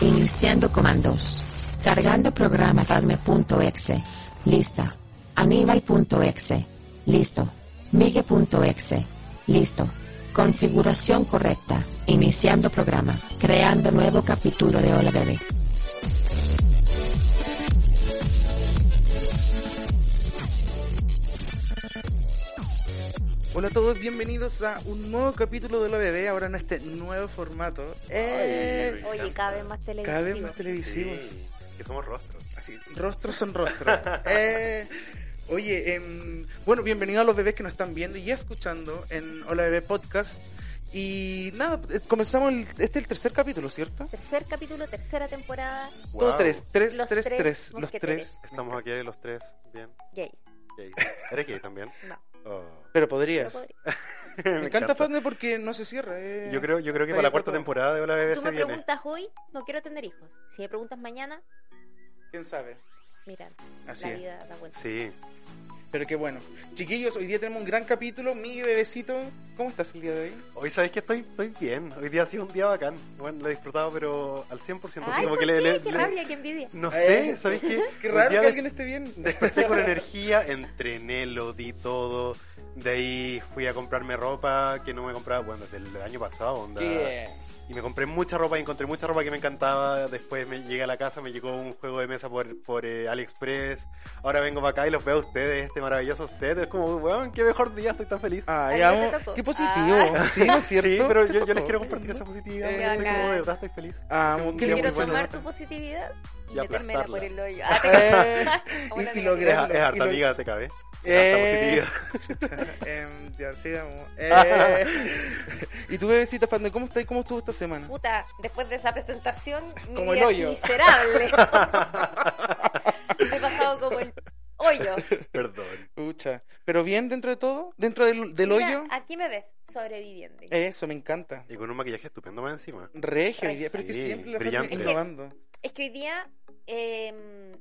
Iniciando comandos. Cargando programa Padme.exe. Lista. Aníbal.exe. Listo. Migue.exe. Listo. Configuración correcta. Iniciando programa. Creando nuevo capítulo de Hola Bebé. Hola a todos, bienvenidos a un nuevo capítulo de la bebé, ahora en este nuevo formato. Eh, Oye, cada vez más televisivo. cada vez más televisivos. Sí, que somos rostros. Así, rostros son rostros. Eh, oye, em, bueno, bienvenidos a los bebés que nos están viendo y escuchando en Hola Bebé Podcast. Y nada, eh, comenzamos, el- este es el tercer capítulo, ¿cierto? Tercer capítulo, tercera temporada, Todo Wow. tres, tres, Los tres, tres tres, los tres. Estamos aquí los tres, bien. gay. Gay. ¿Eres gay también? No, Oh. Pero podrías. podría. Me encanta Fadne porque no se cierra. eh. Yo creo, yo creo que para la cuarta todo. temporada de Hola Bebé Si tú se me viene. preguntas hoy, no quiero tener hijos. Si me preguntas mañana, ¿Quién sabe? mira, Así la es. vida da vuelta. Sí. Pero qué bueno. Chiquillos, hoy día tenemos un gran capítulo. Mi bebecito, ¿cómo estás el día de hoy? Hoy sabéis que estoy, estoy bien. Hoy día ha sido un día bacán. Bueno, lo he disfrutado, pero al 100%. así Ay, como ¿por que qué? le- qué le- rabia, qué envidia. No sé, Eh, ¿sabéis qué? Qué raro que alguien esté bien. Desperté con energía, entrené, lo di todo. De ahí fui a comprarme ropa que no me compraba, bueno, desde el año pasado. Onda. Yeah. Y me compré mucha ropa y encontré mucha ropa que me encantaba. Después me llegué a la casa, me llegó un juego de mesa por, por eh, AliExpress. Ahora vengo para acá y los veo a ustedes, este maravilloso set. Es como, weón, qué mejor día, estoy tan feliz. Ah, A ya, mí no te vamos. tocó. Qué positivo. Ah. Sí, ¿no es cierto? sí, pero yo, yo les quiero compartir esa positividad. Eh, porque estoy como, de verdad, estoy feliz. Ah, un día quiero muy bueno. sumar tu positividad y, Y metérmela por aplastarla. el hoyo. Ah, Eh, cacho. y- y logré- Es, es harta Y lo- amiga, te cabe. Eh, em, ya, sigamos. Eh, y tu bebecita, ¿cómo estás? ¿Cómo estuvo esta semana? Puta, después de esa presentación, mi Como el vida es hoyo. miserable. He pasado como el hoyo. Perdón. Pucha. ¿Pero bien dentro de todo? ¿Dentro del, del Mira, hoyo? aquí me ves, sobreviviendo. Eso, me encanta. Y con un maquillaje estupendo más encima. Regio, Ay, día, pero es que sí, siempre la Es que es- innovando. Es que hoy día. em,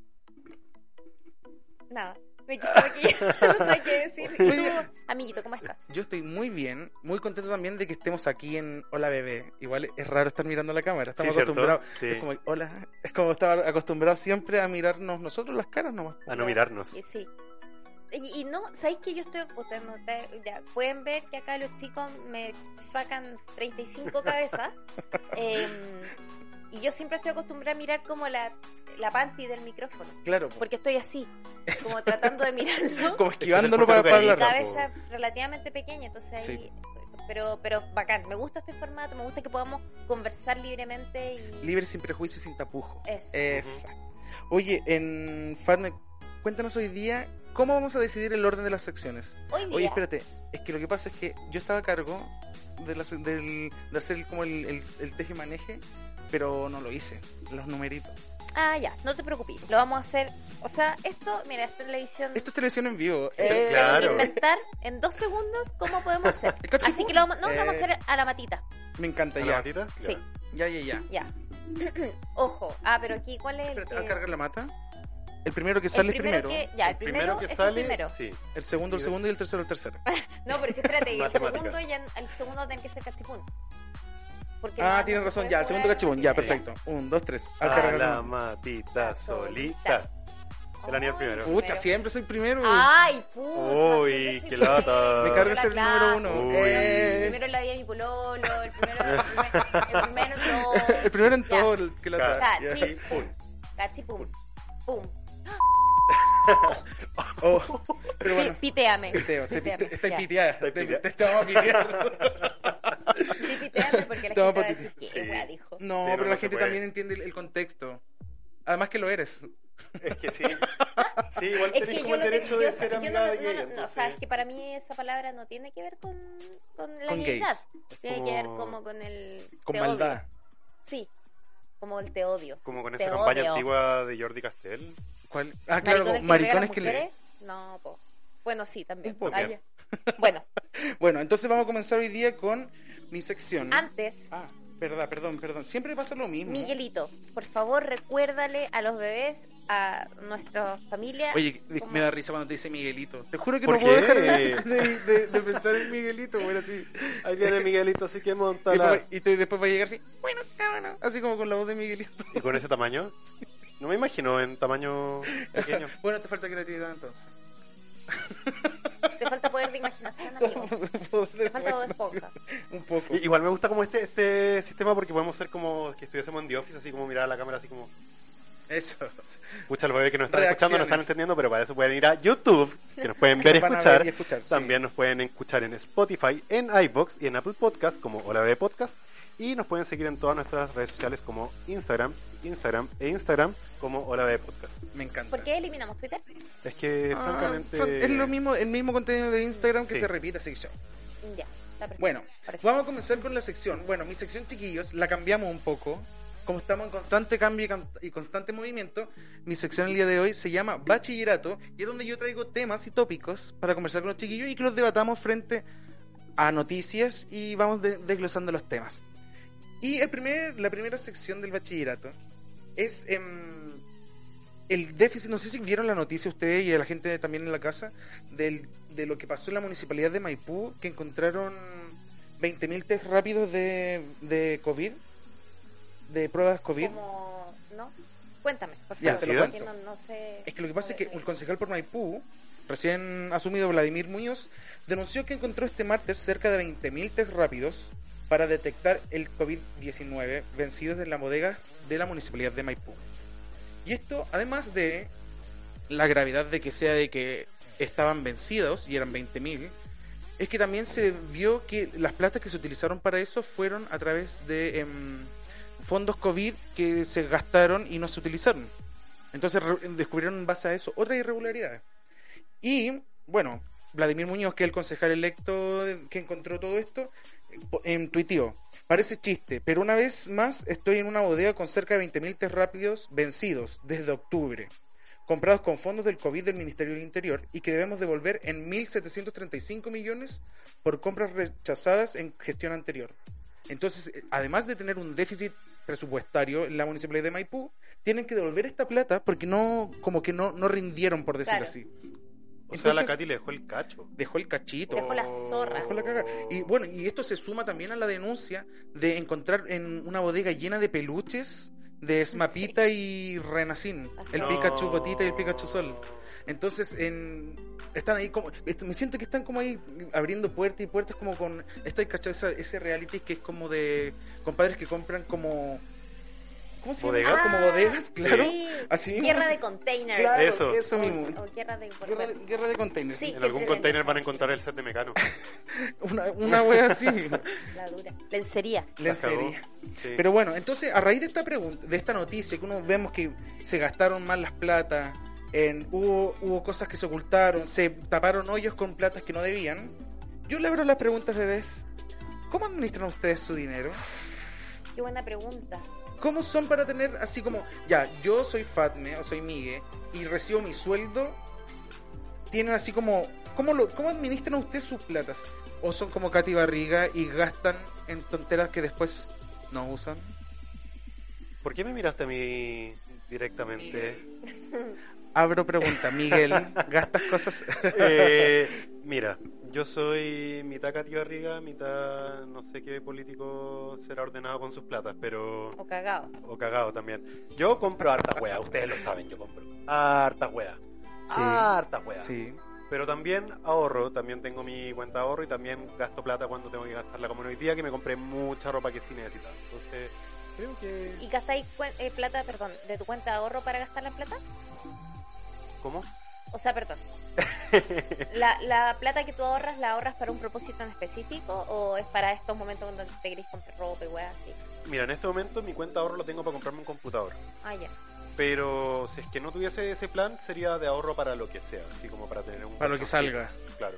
nada. Me no sé qué decir. Y Oye. tú, amiguito, ¿cómo estás? Yo estoy muy bien, muy contento también de que estemos aquí en Hola Bebé. Igual es raro estar mirando la cámara, estamos acostumbrados. Sí. Es como, hola, es como estar acostumbrados siempre a mirarnos nosotros las caras nomás. A no mirarnos. Y sí. Y, y no, ¿sabéis que yo estoy, ustedes no- ya pueden ver que acá los chicos me sacan 35 cabezas. Em, y yo siempre estoy acostumbrada a mirar como la, la panty del micrófono. Claro, po. Porque estoy así, como tratando de mirarlo. como esquivándolo para, hablar. poco cabeza relativamente pequeña, entonces ahí... Sí. Pero, pero bacán, me gusta este formato, me gusta que podamos conversar libremente y... Libre sin prejuicio y sin tapujo. Eso. Esa. Oye, en Fatme, cuéntanos hoy día cómo vamos a decidir el orden de las secciones. Hoy día, Oye, espérate, es que lo que pasa es que yo estaba a cargo de, la- del- de hacer como el, el, el teje-maneje, pero no lo hice, los numeritos. Ah, ya, no te preocupes, lo vamos a hacer... O sea, esto, mira, esta es la edición... Esto es televisión en vivo. Sí, Eh, que claro. inventar en dos segundos cómo podemos hacer. El. Así que lo vamos, no, lo vamos a Eh, hacer a la matita. Me encanta, ¿A la ya. matita? Sí, Ya, ya, ya. ya. Ojo. Ah, pero aquí, ¿cuál es el que- ¿al cargar la mata? El primero que el sale primero, primero. que... Ya, el primero, que es sale, el primero. sí. El segundo, el segundo y el tercero, el tercero. No, pero es que espérate, el segundo, ya, el segundo tiene que ser cachipún. Porque Ah, no- tienes no razón, ya, el segundo cachibón, ya, perfecto. Un, dos, tres. Al A la matita solita. El Ay, primero. Pucha, siempre soy primero. Ay, puta. Uy, qué lata. Me carga ser el número uno. Uy. Eh, El primero en la vida de mi pololo, el primero, el primer- el primero en todo. el primero en todo, el que la Claro. tra- ya. Cachipum. Cachipum. Pum. Oh, pero bueno. Piteame. Piteo, te Piteame, pite- Estoy piteada. Estoy Te piteando. Sí, piteame porque la Te vamos gente va a decir pitear. que Sí. wea dijo. No, Sí, no, pero no la gente puede. también entiende el, el contexto. Además que lo eres. Es que sí. Sí, igual Es tenés que como yo el no, derecho yo, de yo ser amiga no, de no, gay. no, o sea, entonces- es que para mí esa palabra no tiene que ver con, con la Con gayidad. gays. Tiene que ver Como- como con el Con maldad. Sí, como el te odio. Como con Te esa campaña odio. antigua de Jordi Castell. ¿Cuál? Ah, claro, ¿Maricones maricones que le. No, po. Bueno, sí, también. Poco. Ah. Bueno, Bueno, entonces vamos a comenzar hoy día con mi sección. antes, Ah, Verdad, perdón, perdón. Siempre pasa lo mismo. Miguelito, por favor recuérdale a los bebés, a nuestra familia. Oye, cómo- me da risa cuando te dice Miguelito. Te juro que ¿Por no puedo qué? dejar de, de- de- de pensar en Miguelito, bueno, así. Ahí viene Miguelito, así que Y después, y te- después va a llegar así, bueno, así como con la voz de Miguelito. ¿Y con ese tamaño? No me imagino en tamaño pequeño. bueno, te falta creatividad entonces. Te falta poder de imaginación, amigo. Te falta Bob Esponja. Un poco. Igual me gusta como este este sistema porque podemos ser como que estuviésemos en The Office, así como mirar a la cámara, así como. Eso. Escucha los bebés que nos están escuchando, no están entendiendo, pero para eso pueden ir a YouTube, que nos pueden ver y escuchar. ver y escuchar, sí. También nos pueden escuchar en Spotify, en iBox y en Apple Podcast como Hola Bebé Podcast. Y nos pueden seguir en todas nuestras redes sociales como Instagram, Instagram e Instagram como Hola Bebé Podcast. Me encanta. ¿Por qué eliminamos Twitter? Es que, Ah, francamente. fran- es lo mismo, el mismo contenido de Instagram que Sí. se repite, así que chao. Ya, está perfecto. Bueno, Parece. vamos a comenzar con la sección. Bueno, mi sección, chiquillos, la cambiamos un poco. Como estamos en constante cambio y can- y constante movimiento, mi sección el día de hoy se llama Bachillerato y es donde yo traigo temas y tópicos para conversar con los chiquillos y que los debatamos frente a noticias y vamos de- desglosando los temas. Y el primer, la primera sección del bachillerato es em, el déficit, no sé si vieron la noticia ustedes y la gente también en la casa, del, de lo que pasó en la municipalidad de Maipú, que encontraron 20.000 test rápidos de, de COVID, de pruebas COVID. Como, ¿no? Cuéntame, por favor. porque no, no sé. Es que lo que pasa es que el concejal por Maipú, recién asumido Vladimir Muñoz, denunció que encontró este martes cerca de 20.000 test rápidos para detectar el COVID-19 vencidos en la bodega de la municipalidad de Maipú. Y esto, además de la gravedad de que sea de que estaban vencidos y eran 20.000, es que también se vio que las platas que se utilizaron para eso fueron a través de em, fondos COVID que se gastaron y no se utilizaron. Entonces descubrieron en base a eso otras irregularidades. Y, bueno, Vladimir Muñoz, que es el concejal electo que encontró todo esto, en parece chiste, pero una vez más estoy en una bodega con cerca de 20.000 test rápidos vencidos desde octubre, comprados con fondos del COVID del Ministerio del Interior y que debemos devolver en 1.735 millones por compras rechazadas en gestión anterior. Entonces, eh, además de tener un déficit presupuestario en la municipalidad de Maipú, tienen que devolver esta plata porque no, como que no, no rindieron, por decirlo Claro. así. O sea, la Entonces- Katy le dejó el cacho. Dejó el cachito. Dejó la zorra. Dejó la caga. Y bueno, y esto se suma también a la denuncia de encontrar en una bodega llena de peluches de Smapita y Renacín. El. Pikachu Gotita y el Pikachu Sol. Entonces, en, están ahí como. Me siento que están como ahí abriendo puertas y puertas, como con. Estoy cachado ese reality que es como de compadres que compran como. ¿Cómo se ¿Bodegas? llama? Como bodegas, claro. Ah, Sí. Así. Guerra de containers. Claro, Eso. eso O- mismo. o guerra de Guerra de, guerra de containers. Sí. En algún container van a encontrar el set de Mecano. Una, una wea así. La dura. Lencería. Lencería. Sí. Pero bueno, entonces a raíz de esta pregunta, de esta noticia, que uno vemos que se gastaron mal las platas, en, hubo, hubo cosas que se ocultaron, se taparon hoyos con platas que no debían. Yo le abro las preguntas, bebés. ¿Cómo administran ustedes su dinero? Qué buena pregunta. ¿Cómo son para tener así como, ya, yo soy Fatme o soy Migue y recibo mi sueldo? Tienen así como, ¿cómo, lo, ¿cómo administran ustedes sus platas? ¿O son como Katy Barriga y gastan en tonteras que después no usan? ¿Por qué me miraste a mí directamente? Abro pregunta, Miguel, ¿gastas cosas? Eh, mira, yo soy mitad Katy Barriga, mitad no sé qué político será ordenado con sus platas, pero... O cagado. O cagado también. Yo compro harta wea, ustedes lo saben, yo compro. Harta wea. Sí. Harta wea. Sí. Pero también ahorro, también tengo mi cuenta de ahorro y también gasto plata cuando tengo que gastarla como hoy día que me compré mucha ropa que sí necesitaba. Entonces, creo que... ¿Y gastáis cuen- eh, plata, perdón, de tu cuenta de ahorro para gastar la plata? ¿Cómo? O sea, perdón. ¿La, ¿La plata que tú ahorras, la ahorras para un propósito en específico o es para estos momentos donde te querés comprar ropa y weas así? Mira, en este momento mi cuenta de ahorro la tengo para comprarme un computador. Ah, ya. Pero si es que no tuviese ese plan, sería de ahorro para lo que sea, así como para tener un... Para lo que salga. Claro.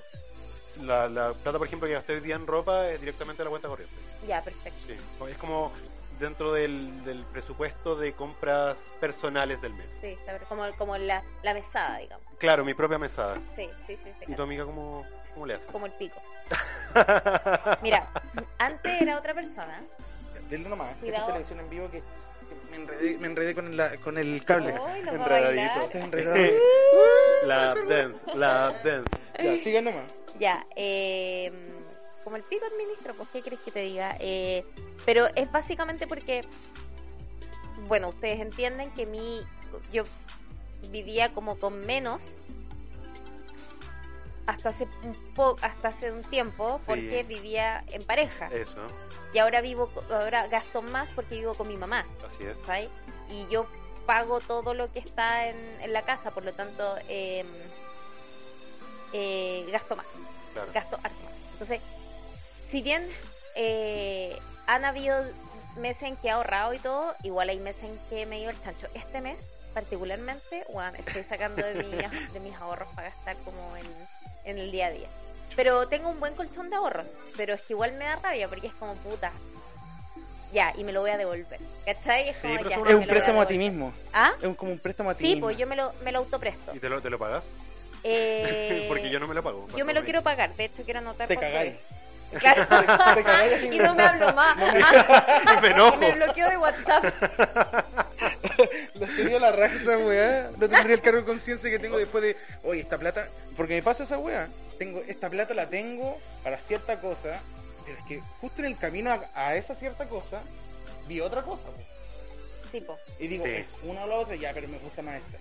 La, la plata, por ejemplo, que gasté hoy día en ropa es directamente a la cuenta corriente. Ya, perfecto. Sí. Es como dentro del, del presupuesto de compras personales del mes. Sí, como, como la, la mesada, digamos. Claro, mi propia mesada. Sí, sí, sí. sí, ¿Y tu amiga cómo, cómo le haces? Como el pico. Mira, antes era otra persona. Denle nomás. Esta televisión en vivo que, me, enredé, me enredé con, la- con el cable. Ay, nos va a Enredadito. enredado. La dance, la dance. ya, sigan nomás. Ya, eh, como el pico administra, pues, ¿qué querés que te diga? Eh, pero es básicamente porque, bueno, ustedes entienden que mi, yo vivía como con menos hasta hace un po, hasta hace un tiempo Sí. porque vivía en pareja Eso, y ahora vivo ahora gasto más porque vivo con mi mamá así es. ¿sabes? y yo pago todo lo que está en, en la casa por lo tanto eh, eh, gasto más Claro. gasto harto más. Entonces, si bien eh, han habido meses en que he ahorrado y todo, igual hay meses en que me he ido el chancho. Este mes, particularmente, bueno, estoy sacando de, mi- de mis ahorros para gastar como en, en el día a día. Pero tengo un buen colchón de ahorros, pero es que igual me da rabia porque es como puta. Ya, y me lo voy a devolver. ¿Cachai? Es Sí, como pero ya. es un- a préstamo a ti mismo. ¿Ah? Es un- como un préstamo a ti Sí, mismo. pues yo me lo, me lo autopresto. ¿Y te lo, te lo pagas? Eh, Porque yo no me lo pago. yo me lo quiero pagar, de hecho quiero anotar Te cagáis. Claro. y no me hablo más. Ah, Me enojo. me bloqueo de WhatsApp. La sería la raja esa weá. No tendría el cargo de conciencia que tengo después de, oye, esta plata. Porque me pasa esa weá. Tengo, esta plata la tengo para cierta cosa. Pero es que justo en el camino a, a esa cierta cosa, vi otra cosa. po. Sí, po. Y digo, Sí. es una o la otra, ya, pero me gusta más esta.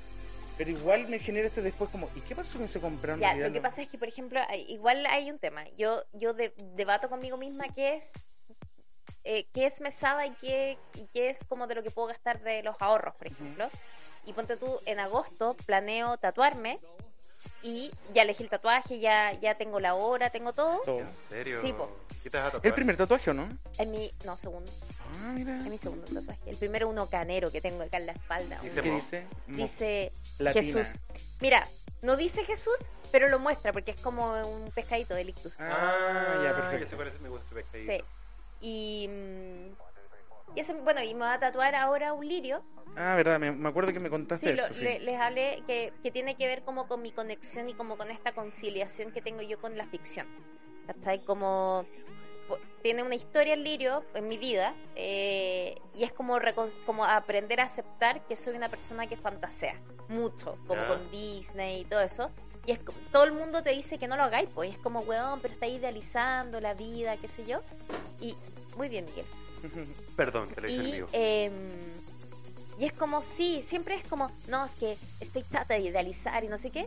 Pero igual me genera este después como, ¿y qué pasó con ese comprar? en Ya, lo que pasa es que, por ejemplo, hay- igual hay un tema. Yo yo de- debato conmigo misma qué es eh, qué es mesada y qué, y qué es como de lo que puedo gastar de los ahorros, por ejemplo. Y ponte tú, en agosto planeo tatuarme y ya elegí el tatuaje, ya, ya tengo la hora, tengo todo. Todo. ¿En serio? Sí, po. ¿Qué te vas a tatuar? ¿El primer tatuaje o no? Es mi, no, segundo, Ah, mira. es mi segundo tatuaje. El primero uno canero que tengo acá en la espalda. Un- ¿Qué dice? Dice Latina. Jesús. Mira, no dice Jesús, pero lo muestra porque es como un pescadito de lictus. Ah, ya, Ya se perfecto. parece, me gusta ese pescadito. Sí. Y, y ese, bueno, y me va a tatuar ahora un lirio. Ah, verdad, me, me acuerdo que me contaste Sí, lo- eso. sí. le- les hablé que, que tiene que ver como con mi conexión y como con esta conciliación que tengo yo con la ficción. ¿Cachai? Como tiene una historia el lirio en mi vida eh, y es como, como aprender a aceptar que soy una persona que fantasea mucho, como con Disney y todo eso. Y es todo el mundo te dice que no lo hagáis, pues y es como, weón, pero está idealizando la vida, qué sé yo. Y muy bien, Miguel. Perdón, te lo hice en Y, vivo. em, y es como, sí, siempre es como, no, es que estoy trata de idealizar y no sé qué.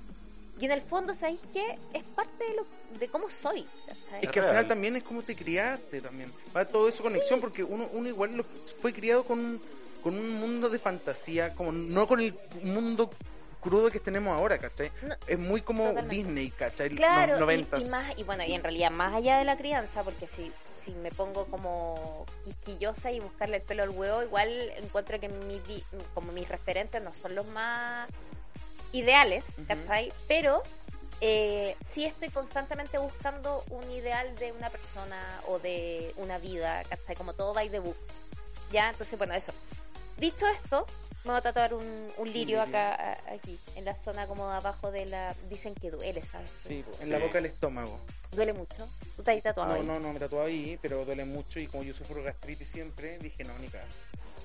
Y en el fondo, ¿sabéis qué? Es parte de, lo, de cómo soy. ¿cachai? Es que al final también es como te criaste también. Va todo eso conexión porque uno, uno igual lo- fue criado con, con un mundo de fantasía, como no con el mundo crudo que tenemos ahora, ¿cachai? No, Es muy como totalmente. Disney, ¿cachai? Claro, Los y, más, y bueno, y en realidad más allá de la crianza, porque si, si me pongo como quisquillosa y buscarle el pelo al huevo, igual encuentro que mi, como mis referentes no son los más ideales. ¿cachai? Pero eh, sí estoy constantemente buscando un ideal de una persona o de una vida, ¿cachai? Como todo by the book. Ya, entonces, bueno, eso. Dicho esto, me voy a tatuar un, un lirio acá, a- aquí, en la zona como abajo de la... Dicen que duele, ¿sabes? Sí, en Sí. la boca del estómago. Duele mucho. ¿Tú te has tatuado No, ahí? no, no, me tatuaba ahí, pero duele mucho y como yo sufro gastritis siempre, dije no, ni cagar.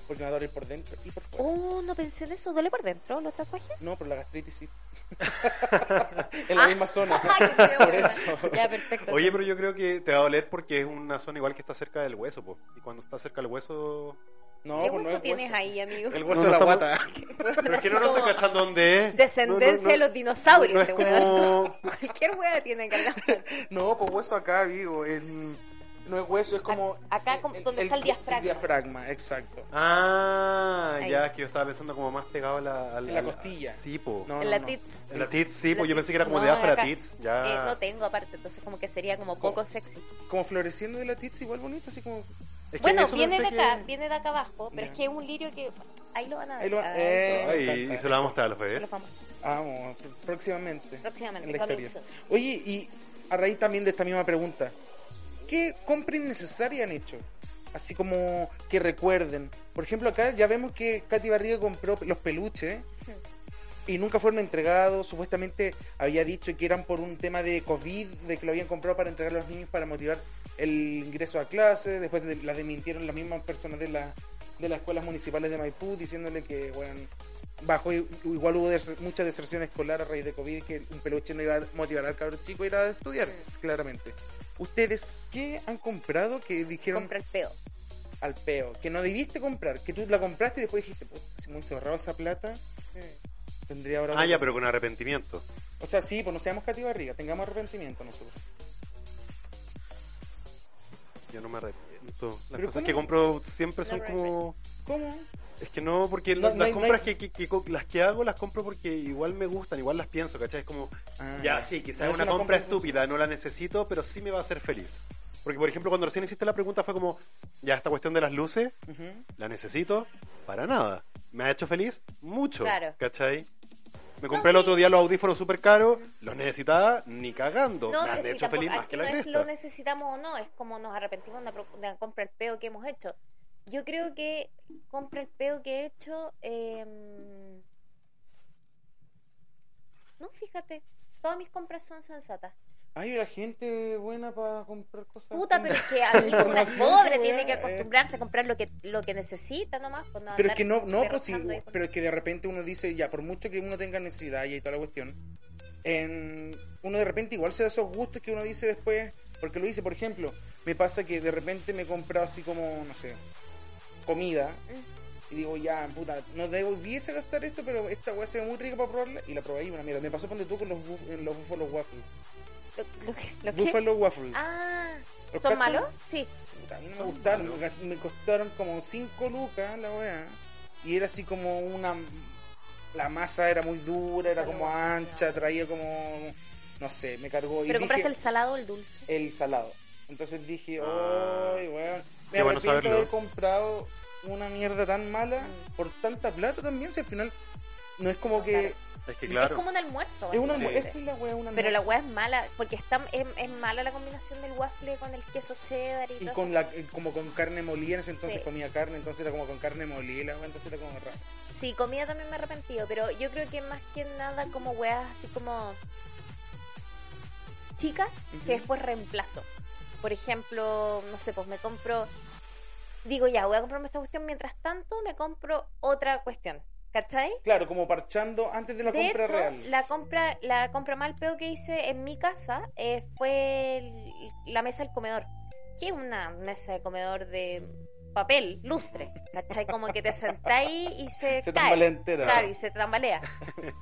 Porque me va a doler por dentro y por fuera. Oh, no pensé en eso. ¿Duele por dentro los tatuajes? No, pero la gastritis sí. en la Ah. misma zona. Por eso. Ya, perfecto. Oye, pero yo creo que te va a doler porque es una zona igual que está cerca del hueso, po. Y cuando está cerca del hueso... No, ¿Qué pues no hueso es tienes hueso. ahí, amigo? El hueso No, de no la estamos- guata. Pero es que no nos estoy cachando dónde es. Descendencia No, no, de los no. dinosaurios, No es este como... Cualquier wea tiene la mano. No, pues hueso acá, digo, en... no es hueso, es como... Acá como donde está el diafragma. diafragma, exacto. Ah, Ahí. ya, que yo estaba pensando como más pegado a la... a En la costilla. Sí, po. No, en no, la no. tits. En la tits, sí, La pues yo pensé que era como No, de acá. tits. Ya. Eh, no tengo aparte, entonces como que sería como poco sexy. Como floreciendo de la tits, igual bonito, así como... Es que Bueno, viene de acá, que- viene de acá abajo, pero Ya. es que es un lirio que ahí lo van a ver. Ahí lo- eh. Ay, y se lo vamos a mostrar a los bebés. los vamos- Vamos, próximamente. Próximamente, En la historia. Oye, y a raíz también de esta misma pregunta, ¿qué compra innecesaria han hecho? Así como que recuerden. Por ejemplo, acá ya vemos que Katy Barriga compró los peluches. y nunca fueron entregados. Supuestamente había dicho que eran por un tema de COVID, de que lo habían comprado para entregar a los niños para motivar el ingreso a clase. Después de- las desmintieron las mismas personas de, la, de las escuelas municipales de Maipú, diciéndole que, bueno, bajo igual hubo des- mucha deserción escolar a raíz de COVID, que un peluche no iba a motivar al cabrón chico a ir a estudiar, claramente. ¿Ustedes qué han comprado que dijeron Compra el peo. al peo? Que no debiste comprar, que tú la compraste y después dijiste, "Puta, si me hubiese ahorrado esa plata, tendría ahora... Ah, ya, cosa". pero con arrepentimiento. O sea, sí, pues no seamos Cati Barriga, tengamos arrepentimiento nosotros. Yo no me arrepiento. Las ¿Pero cosas cómo? que compro siempre son como... ¿Cómo? Es que no, porque No, las no hay- no compras hay- que, que- que- las que hago las compro porque igual me gustan, igual las pienso, ¿cachai? Es como, Ah, ya sí, quizás No es una, compra, compra- estúpida, no la necesito, pero sí me va a hacer feliz. Porque, por ejemplo, cuando recién hiciste la pregunta fue como, ya esta cuestión de las luces, Ujú. ¿la necesito? Para nada. ¿Me ha hecho feliz? Mucho. Claro. ¿Cachai? Me No, compré el sí. otro día los audífonos súper caros, los necesitaba ni cagando. No, me han hecho feliz más que no la es cresta. lo necesitamos o no, es como nos arrepentimos de la, de la compra el peo que hemos hecho. Yo creo que compra el peo que he hecho. eh, No, fíjate, todas mis compras son sensatas. Hay la gente buena para comprar cosas. Puta, pero es que a mí una pobre, tiene que eh. acostumbrarse a comprar lo que lo que necesita nomás. Pues no Pero es que no, no, pues sí, pero es que de repente uno dice, ya, por mucho que uno tenga necesidad y toda la cuestión, en, uno de repente igual se da esos gustos que uno dice después, porque lo dice, por ejemplo, me pasa que de repente me compro así como, no sé, comida, y digo, ya, puta, no debiese gastar esto, pero esta weá se ve muy rica para probarla, y la probé y una mierda. Me pasó ponte tú con los, en los Buffalo Waffles. ¿Lo, que- lo Buffalo Waffles. Ah, ¿Los ¿son malos? Sí. A mí no me gustaron, me costaron como 5 lucas la weá. Y era así como una. La masa era muy dura, era como ancha, traía como. No sé, me cargó. Y ¿Pero dije, compraste el salado o el dulce? el salado. Entonces dije, Ah. ¡ay, weón! Me bueno arrepiento de saberlo. haber comprado una mierda tan mala por tanta plata también. Si al final no es como que. Es que claro. Es como un almuerzo. Es una. básicamente. Esa es la weá, una Pero la weá es mala, porque está, es, es mala la combinación del waffle con el queso cheddar y, Y todo con eso. la, eh, como con carne molida, en ese entonces Sí. comía carne, entonces era como con carne molida, entonces era como raro. Sí, comida también me he arrepentido, pero yo creo que más que nada como weas así como chicas que después reemplazo. Por ejemplo, no sé, pues me compro, digo ya, voy a comprarme esta cuestión, mientras tanto me compro otra cuestión, ¿cachai? Claro, como parchando antes de la de compra hecho, real. la compra, la compra mal peo que hice en mi casa eh, fue el- la mesa del comedor, que es una mesa de comedor de papel, lustre, ¿cachai? Como que te sentáis y se, Se cae. tambalea entera. Claro, y se tambalea.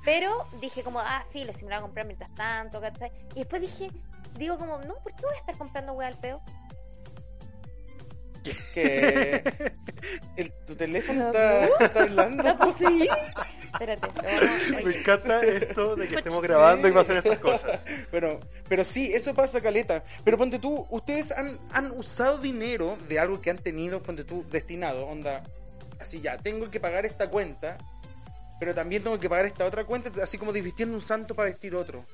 Pero dije como, ah, filo, si me la voy a comprar mientras tanto, ¿cachai? Y después dije, digo como, no, ¿por qué voy a estar comprando hueá al peo? Que el, tu teléfono está, está hablando. ¿Está poseído? Espérate, vamos- Me encanta esto de que estemos Sí. grabando y pasen estas cosas. Pero, pero sí, eso pasa, Caleta. Pero ponte tú, ustedes han, han usado dinero de algo que han tenido, ponte tú, destinado. Onda, así ya, tengo que pagar esta cuenta, pero también tengo que pagar esta otra cuenta, así como divirtiendo un santo para vestir otro.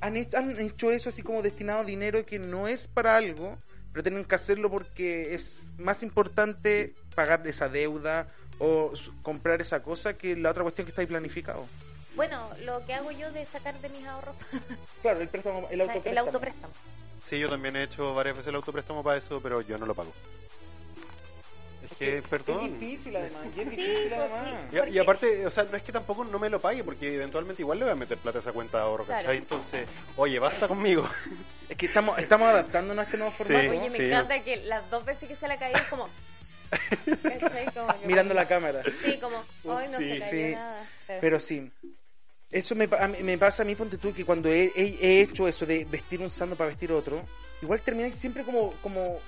¿Han, hecho- han hecho eso así como destinado dinero que no es para algo, pero tienen que hacerlo porque es más importante pagar esa deuda o comprar esa cosa que la otra cuestión que está ahí planificado? Bueno, lo que hago yo de sacar de mis ahorros, Claro, el préstamo, el o sea, autopréstamo. el autopréstamo. Sí, yo también he hecho varias veces el autopréstamo para eso, pero yo no lo pago. Es que, perdón. Es difícil además, y es Sí, difícil pues además. sí. Y, y aparte, o sea, no es que tampoco no me lo pague, porque eventualmente igual le voy a meter plata a esa cuenta de ahorro, Claro. ¿cachai? Entonces, oye, basta conmigo. Es que estamos, estamos adaptándonos a este nuevo Sí. formato. Oye, me Sí. encanta que las dos veces que se la cayó es como... Como que- Mirando la cámara. Sí, como, hoy no Sí, se cayó sí. nada. Pero- Pero sí. Eso me, pa- a mí- me pasa a mí, ponte tú, que cuando he, he- he hecho eso de vestir un santo para vestir otro, igual termina siempre como, como,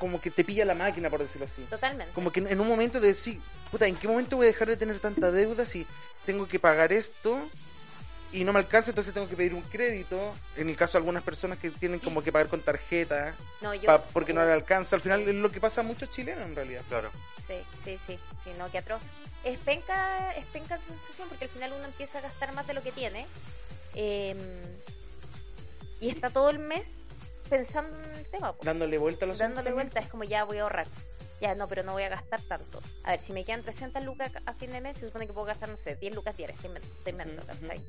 como que te pilla la máquina, por decirlo así. Totalmente. Como que en un momento de decir, puta, ¿en qué momento voy a dejar de tener tanta deuda si tengo que pagar esto y no me alcanza, entonces tengo que pedir un crédito? En el caso de algunas personas que tienen como que pagar con tarjeta No, yo... pa- porque no le alcanza. Al final es lo que pasa a muchos chilenos en realidad. Claro. Sí, sí, sí, sí, no, que atroz. Es penca, es penca esa sensación porque al final uno empieza a gastar más de lo que tiene eh, y está todo el mes pensando en el tema, po, Dándole vuelta a los dándole vuelta, es como ya voy a ahorrar. Ya, no, pero no voy a gastar tanto. A ver, si me quedan 300 lucas a fin de mes, se supone que puedo gastar, no sé, 10 lucas diarias, te invento, te invento, Ujú, ¿cachai?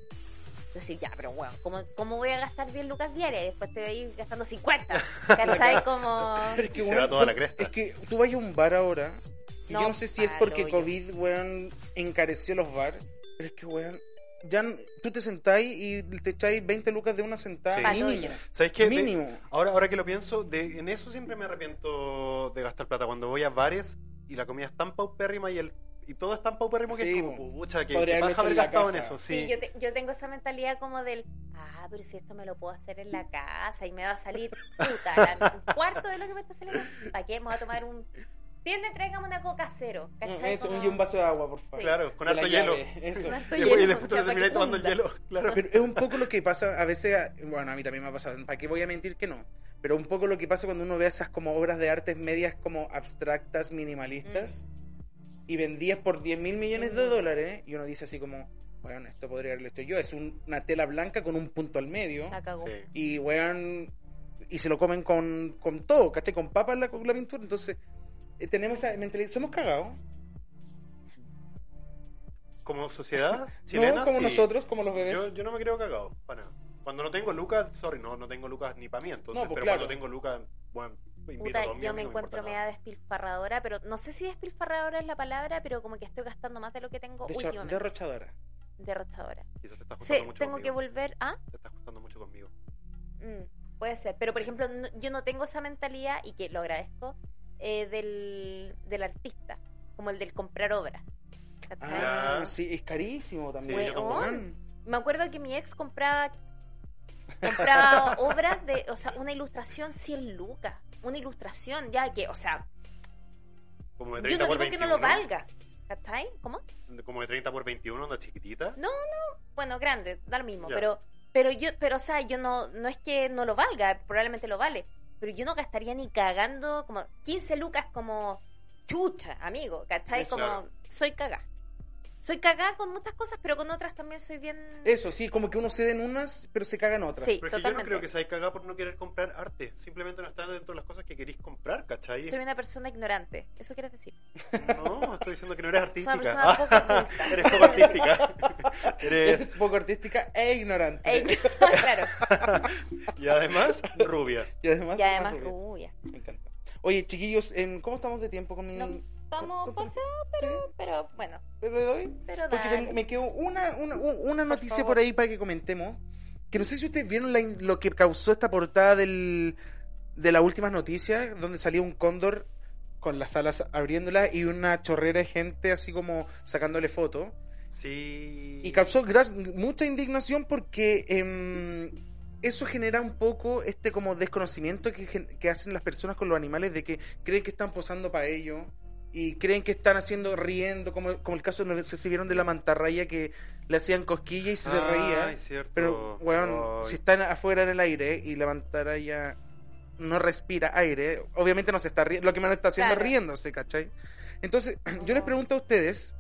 Decir, ya, pero bueno, ¿cómo, ¿cómo voy a gastar 10 lucas diarias? Y después te voy a ir gastando 50. ¿Cachai? Como... Pero es que, se va toda la tú- cresta. Es que tú vas a un bar ahora. Y No, yo no sé si es porque. COVID, weón, encareció los bars. Pero es que, weón, ya tú te sentáis y te echáis 20 lucas de una sentada. Sí. Mínimo. ¿Sabes qué? De- ahora, ahora que lo pienso, de, en eso siempre me arrepiento de gastar plata. Cuando voy a bares y la comida es tan paupérrima y el y todo es tan paupérrimo que es como, pucha, que, que haberlo paja haber gastado en eso. Sí, Sí, yo, te- yo tengo esa mentalidad como del, ah, pero si esto me lo puedo hacer en la casa y me va a salir puta, la- un cuarto de lo que me está saliendo. ¿Para qué? Me voy a tomar un... Tiende, tráigame una coca cero, Mm, ¿cachai? Eso, Como- y un vaso de agua, por favor. Sí. Claro, con alto hielo. Eso. Con harto Y después, y hielo, después te terminas tomando el hielo. Claro. Pero es un poco lo que pasa, a veces, bueno, a mí también me ha pasado, ¿para qué voy a mentir que no? Pero un poco lo que pasa cuando uno ve esas como obras de artes medias como abstractas, minimalistas, y vendidas por 10 mil millones de Mm. dólares, y uno dice así como, bueno, esto podría haberlo hecho yo, es un- una tela blanca con un punto al medio, La cagó. Sí. y weón, y se lo comen con, con todo, ¿cachai? Con papas la, la pintura, entonces tenemos esa mentalidad, somos cagados, Como sociedad chilena, no como sí. nosotros, como los bebés. Yo, yo no me creo cagado, para nada. Cuando no tengo lucas, sorry, no, no tengo lucas ni para mí, entonces, No, pues, pero claro. cuando tengo lucas, bueno, invito Puta, a todos mis yo me encuentro media despilfarradora, pero no sé si despilfarradora es la palabra, pero como que estoy gastando más de lo que tengo De hecho, últimamente. derrochadora. Derrochadora. Quizás te estás Sí, juntando mucho tengo que conmigo. volver a... Te estás juntando mucho conmigo. Mm, puede ser, pero por ejemplo, no- yo no tengo esa mentalidad, y que lo agradezco, eh, del, del artista, como el del comprar obras. ¿cachai? Ah, Ya. sí, es carísimo también. Sí. Weón. Me acuerdo que mi ex compraba compraba obras de, o sea, una ilustración 100 lucas, una ilustración ya que, o sea, Como de yo 30 no digo que 21. no lo valga, ¿cachai? ¿Cómo? Como de 30 por 21, una chiquitita. Bueno, grande, da lo mismo, Ya. pero pero yo, pero o sea, yo no no es que no lo valga, probablemente lo vale, pero yo no gastaría ni cagando como 15 lucas como chucha, amigo, ¿cachai? Como Claro. soy cagá. Soy cagá con muchas cosas, pero con otras también soy bien Eso, sí, como que uno cede en unas, pero se caga en otras. Sí. Pero es que yo no totalmente. creo que se haya cagado por no querer comprar arte. Simplemente no está dentro de las cosas que queréis comprar, ¿cachai? soy una persona ignorante. ¿Eso quieres decir? No, estoy diciendo que no eres Soy una artística. persona poco culta. eres poco artística. eres. Es poco artística e ignorante. Ey, claro. Y además, rubia. Y además, Y además rubia. rubia. Me encanta. Oye, chiquillos, ¿en- ¿cómo estamos de tiempo con mi... No, Estamos con- con- pasados, Sí, pero, pero bueno. ¿pero le doy? Pero Porque dale. me quedó una, una, una noticia por ahí para que comentemos. Que no sé si ustedes vieron la lo que causó esta portada del, de las últimas noticias, donde salía un cóndor con las alas abriéndolas y una chorrera de gente así como sacándole fotos. Sí. Y causó mucha indignación porque em, eso genera un poco este como desconocimiento que, gen- que hacen las personas con los animales de que creen que están posando para ellos y creen que están haciendo riendo, como, como el caso, no sé si vieron de la mantarraya que le hacían cosquilla y se Ah, reía. cierto. Pero, weón, Ay. si están afuera en el aire y la mantarraya no respira aire, obviamente no se está riendo, lo que menos está haciendo Claro. es riéndose, ¿cachai? Entonces, yo les pregunto a ustedes,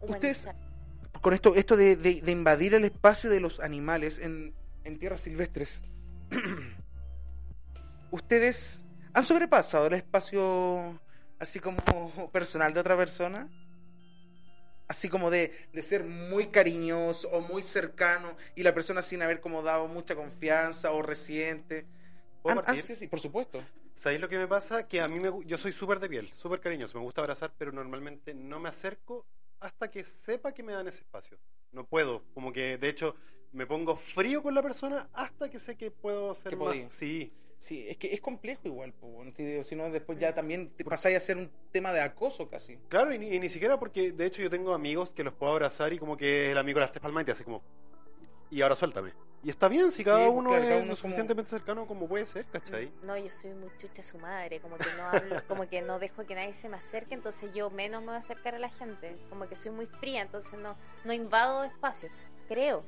Ustedes- Humanizar. con esto, esto de, de- de invadir el espacio de los animales en, en tierras silvestres, ¿ustedes han sobrepasado el espacio así como personal de otra persona? Así como de, de ser muy cariñoso o muy cercano y la persona sin haber como dado mucha confianza o reciente. ¿Puedo partir? sido así, por supuesto. ¿Sabéis lo que me pasa? Que a mí me, yo soy súper de piel, súper cariñoso, me gusta abrazar, pero normalmente no me acerco hasta que sepa que me dan ese espacio. No puedo, como que de hecho me pongo frío con la persona hasta que sé que puedo ser Que más. podí. Sí, Sí, es que es complejo igual, digo, si no después ya también te pasáis a ser un tema de acoso casi. claro, y ni, y ni siquiera porque de hecho yo tengo amigos que los puedo abrazar y como que el amigo las tres palmas y te hace como. Y ahora suéltame. Y está bien si cada Sí, uno claro, cada es uno lo es como- suficientemente cercano como puede ser, ¿cachai? No, yo soy muy chucha su madre, como que no hablo, como que no dejo que nadie se me acerque, entonces yo menos me voy a acercar a la gente, como que soy muy fría, entonces no, no invado espacios, creo.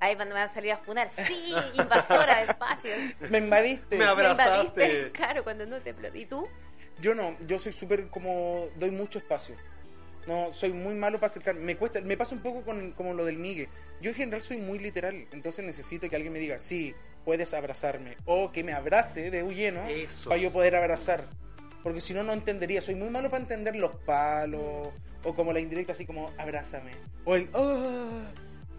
Ahí van, me van a salir a funar, sí, invasora de espacios. Me invadiste. Me Me abrazaste. invadiste, claro, cuando no te ¿Y tú? Yo no, yo soy súper como doy mucho espacio. No, soy muy malo para acercarme. Me cuesta, me pasa un poco con como lo del Migue. Yo en general soy muy literal, entonces necesito que alguien me diga, sí, puedes abrazarme. O que me abrace de lleno Eso. para yo poder abrazar. Porque si no, no entendería. Soy muy malo para entender los palos. O como la indirecta, así como, abrázame. O el, "Ah",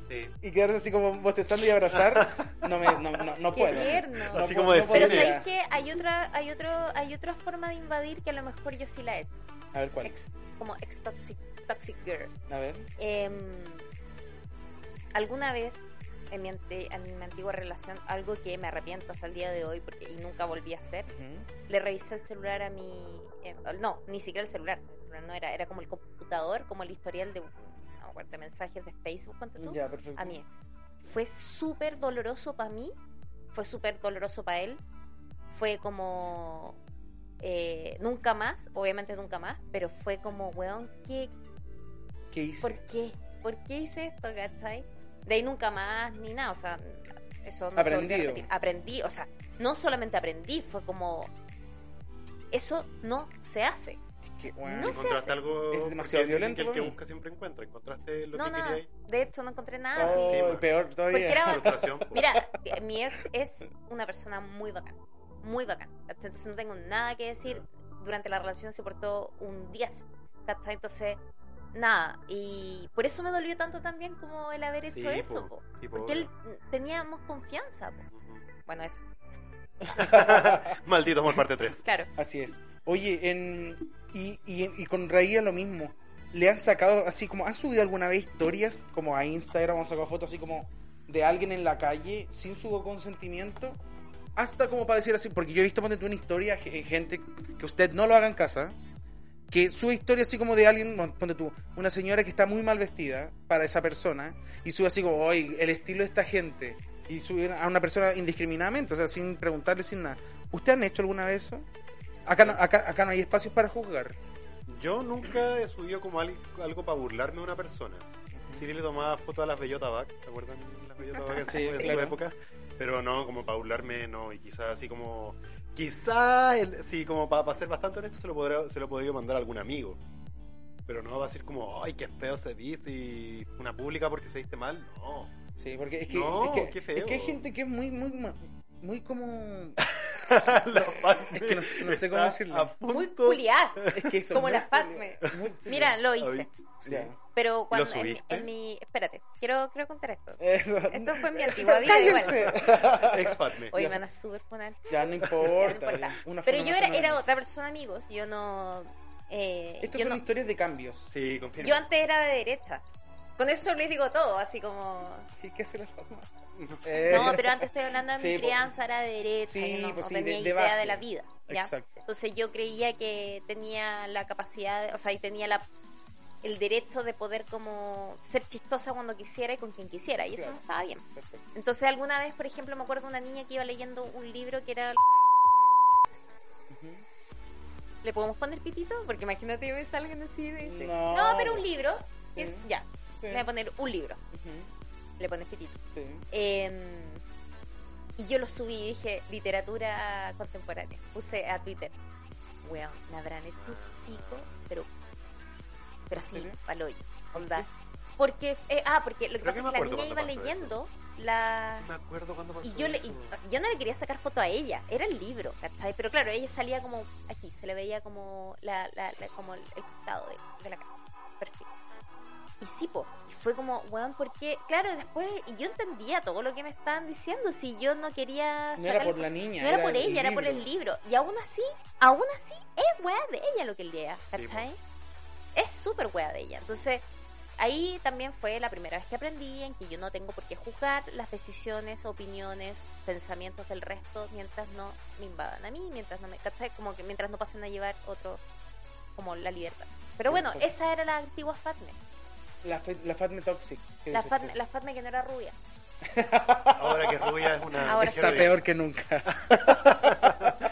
Sí. y quedarse así como bostezando y abrazar. No, me, no, no, no Qué puedo. tierno. Así puedo- como de no Pero. ¿sabéis que hay otra, hay otro, hay otra forma de invadir que a lo mejor yo sí la he hecho? A ver, ¿cuál? Ex- como ex toxic, toxic girl. A ver. Em, alguna vez en mi, ante- en mi antigua relación, algo que me arrepiento hasta el día de hoy porque y nunca volví a hacer, le revisé el celular a mi... eh, no, ni siquiera el celular, no era, era como el computador, como el historial de, acuerdo, mensajes de Facebook, tú, Ya, a mi ex. Fue súper doloroso para mí, fue súper doloroso para él, fue como... eh, nunca más, obviamente nunca más, pero fue como, weón, ¿qué, ¿Qué hice? ¿Por qué? ¿Por qué hice esto, cachai? De ahí nunca más ni nada, o sea, eso no Aprendido. repetir. Aprendí, o sea, no solamente aprendí, fue como, eso no se hace. Es que, bueno, No. ¿Encontraste algo? Es demasiado violento Que el que busca siempre encuentra. ¿Encontraste lo No, que nada, querías? de hecho no encontré nada. Oh, sí. peor todavía. Era-. Mira, mi ex es una persona muy bacán, muy bacán. Entonces no tengo nada que decir. Durante la relación se portó un 10. ¿cachai? Entonces, nada. Y por eso me dolió tanto también como el haber hecho Sí, eso. po. po. Sí, po. Porque él teníamos confianza. Bueno, eso, Maldito amor parte 3. claro. Así es. Oye, en, y, y, y con Raía lo mismo. ¿Le han sacado así como, han subido alguna vez historias como a Instagram o sacado fotos así como de alguien en la calle sin su consentimiento? Hasta como para decir así, porque yo he visto, ponte una historia, ge- gente que usted no lo haga en casa, que sube historia así como de alguien, pon- ponte tú, una señora que está muy mal vestida para esa persona, y sube así como, oye, el estilo de esta gente, y sube a una persona indiscriminadamente, o sea, sin preguntarle, sin nada. ¿Usted han hecho alguna vez eso? Acá no, acá, acá no hay espacios para juzgar. Yo nunca he subido como al- algo para burlarme de una persona. Sí le tomaba fotos a las Bellota Back, ¿se acuerdan las Bellota Back en, Sí, su- en claro. su época? Pero no, como para burlarme, no. Y quizás así como... Quizás, sí, como para, ser bastante honesto, se lo, podría, se lo podría mandar a algún amigo. Pero no va a decir como, ay, qué feo se dice y una pública porque se diste mal. No. Sí, porque es que, No, es que, qué feo. es que hay gente que es muy, muy, muy como... La Fatme Es que no sé- no sé cómo decirlo. Muy culiar. Es que eso, Como muy la Fatme. Mira, lo hice. sí. Pero cuando en, mi- subiste? en mi... Espérate, quiero, quiero contar esto. Eso. Esto fue en mi antigua vida igual. Ex Fatme. Ya. me van a super poner. Ya no No importa. una Pero yo era, era otra persona, amigos. Yo no... Eh, Estas son no- historias de cambios. Sí, confirmo. yo antes era de derecha. Con eso les digo todo, así como... ¿Qué, qué hace la fama? No Eh, No, pero antes estoy hablando de Sí, mi crianza, era de derecha, Sí, no, pues no sí, tenía de- de idea base. de la vida. ¿ya? Exacto. Entonces yo creía que tenía la capacidad, de- o sea, y tenía la, el derecho de poder como ser chistosa cuando quisiera y con quien quisiera, y eso Claro. no estaba bien. Perfecto. Entonces alguna vez, por ejemplo, me acuerdo de una niña que iba leyendo un libro que era... ¿Le podemos poner pitito? Porque imagínate que me salgan así dice... No, No, pero un libro, es, ya, le voy a poner un libro. Le pones pitito. Sí. Eh, y yo lo subí y dije literatura contemporánea. Puse a Twitter. Weón, me habrán hecho pico, pero. Pero ¿En sí, serio? paloyo. Onda. Porque. eh, ah, porque lo que Creo pasa que es que la niña iba leyendo la. Sí me acuerdo cuando pasó Y yo, le, y yo no le quería sacar foto a ella, era el libro, ¿cachai? Pero claro, ella salía como aquí, se le veía como la, la, la- como el, costado de, de la cara. Perfecto. Y sí, po, y fue como, weón, porque, claro, después y yo entendía todo lo que me estaban diciendo, si yo no quería No era por la niña. no era, por el ella, era por libro. el libro. Y aún así, aún así, es weá de ella lo que lea, ¿cachai? es súper weá de ella. Entonces, ahí también fue la primera vez que aprendí en que yo no tengo por qué juzgar las decisiones, opiniones, pensamientos del resto mientras no me invadan a mí, mientras no me, ¿cachai? Como que mientras no pasen a llevar otro, como la libertad. Pero bueno, esa era la antigua Fatme. La, la Fatme Toxic. ¿qué La usted? la Fatme que no era rubia. Ahora que rubia es una. Ahora es sí. Está peor que nunca.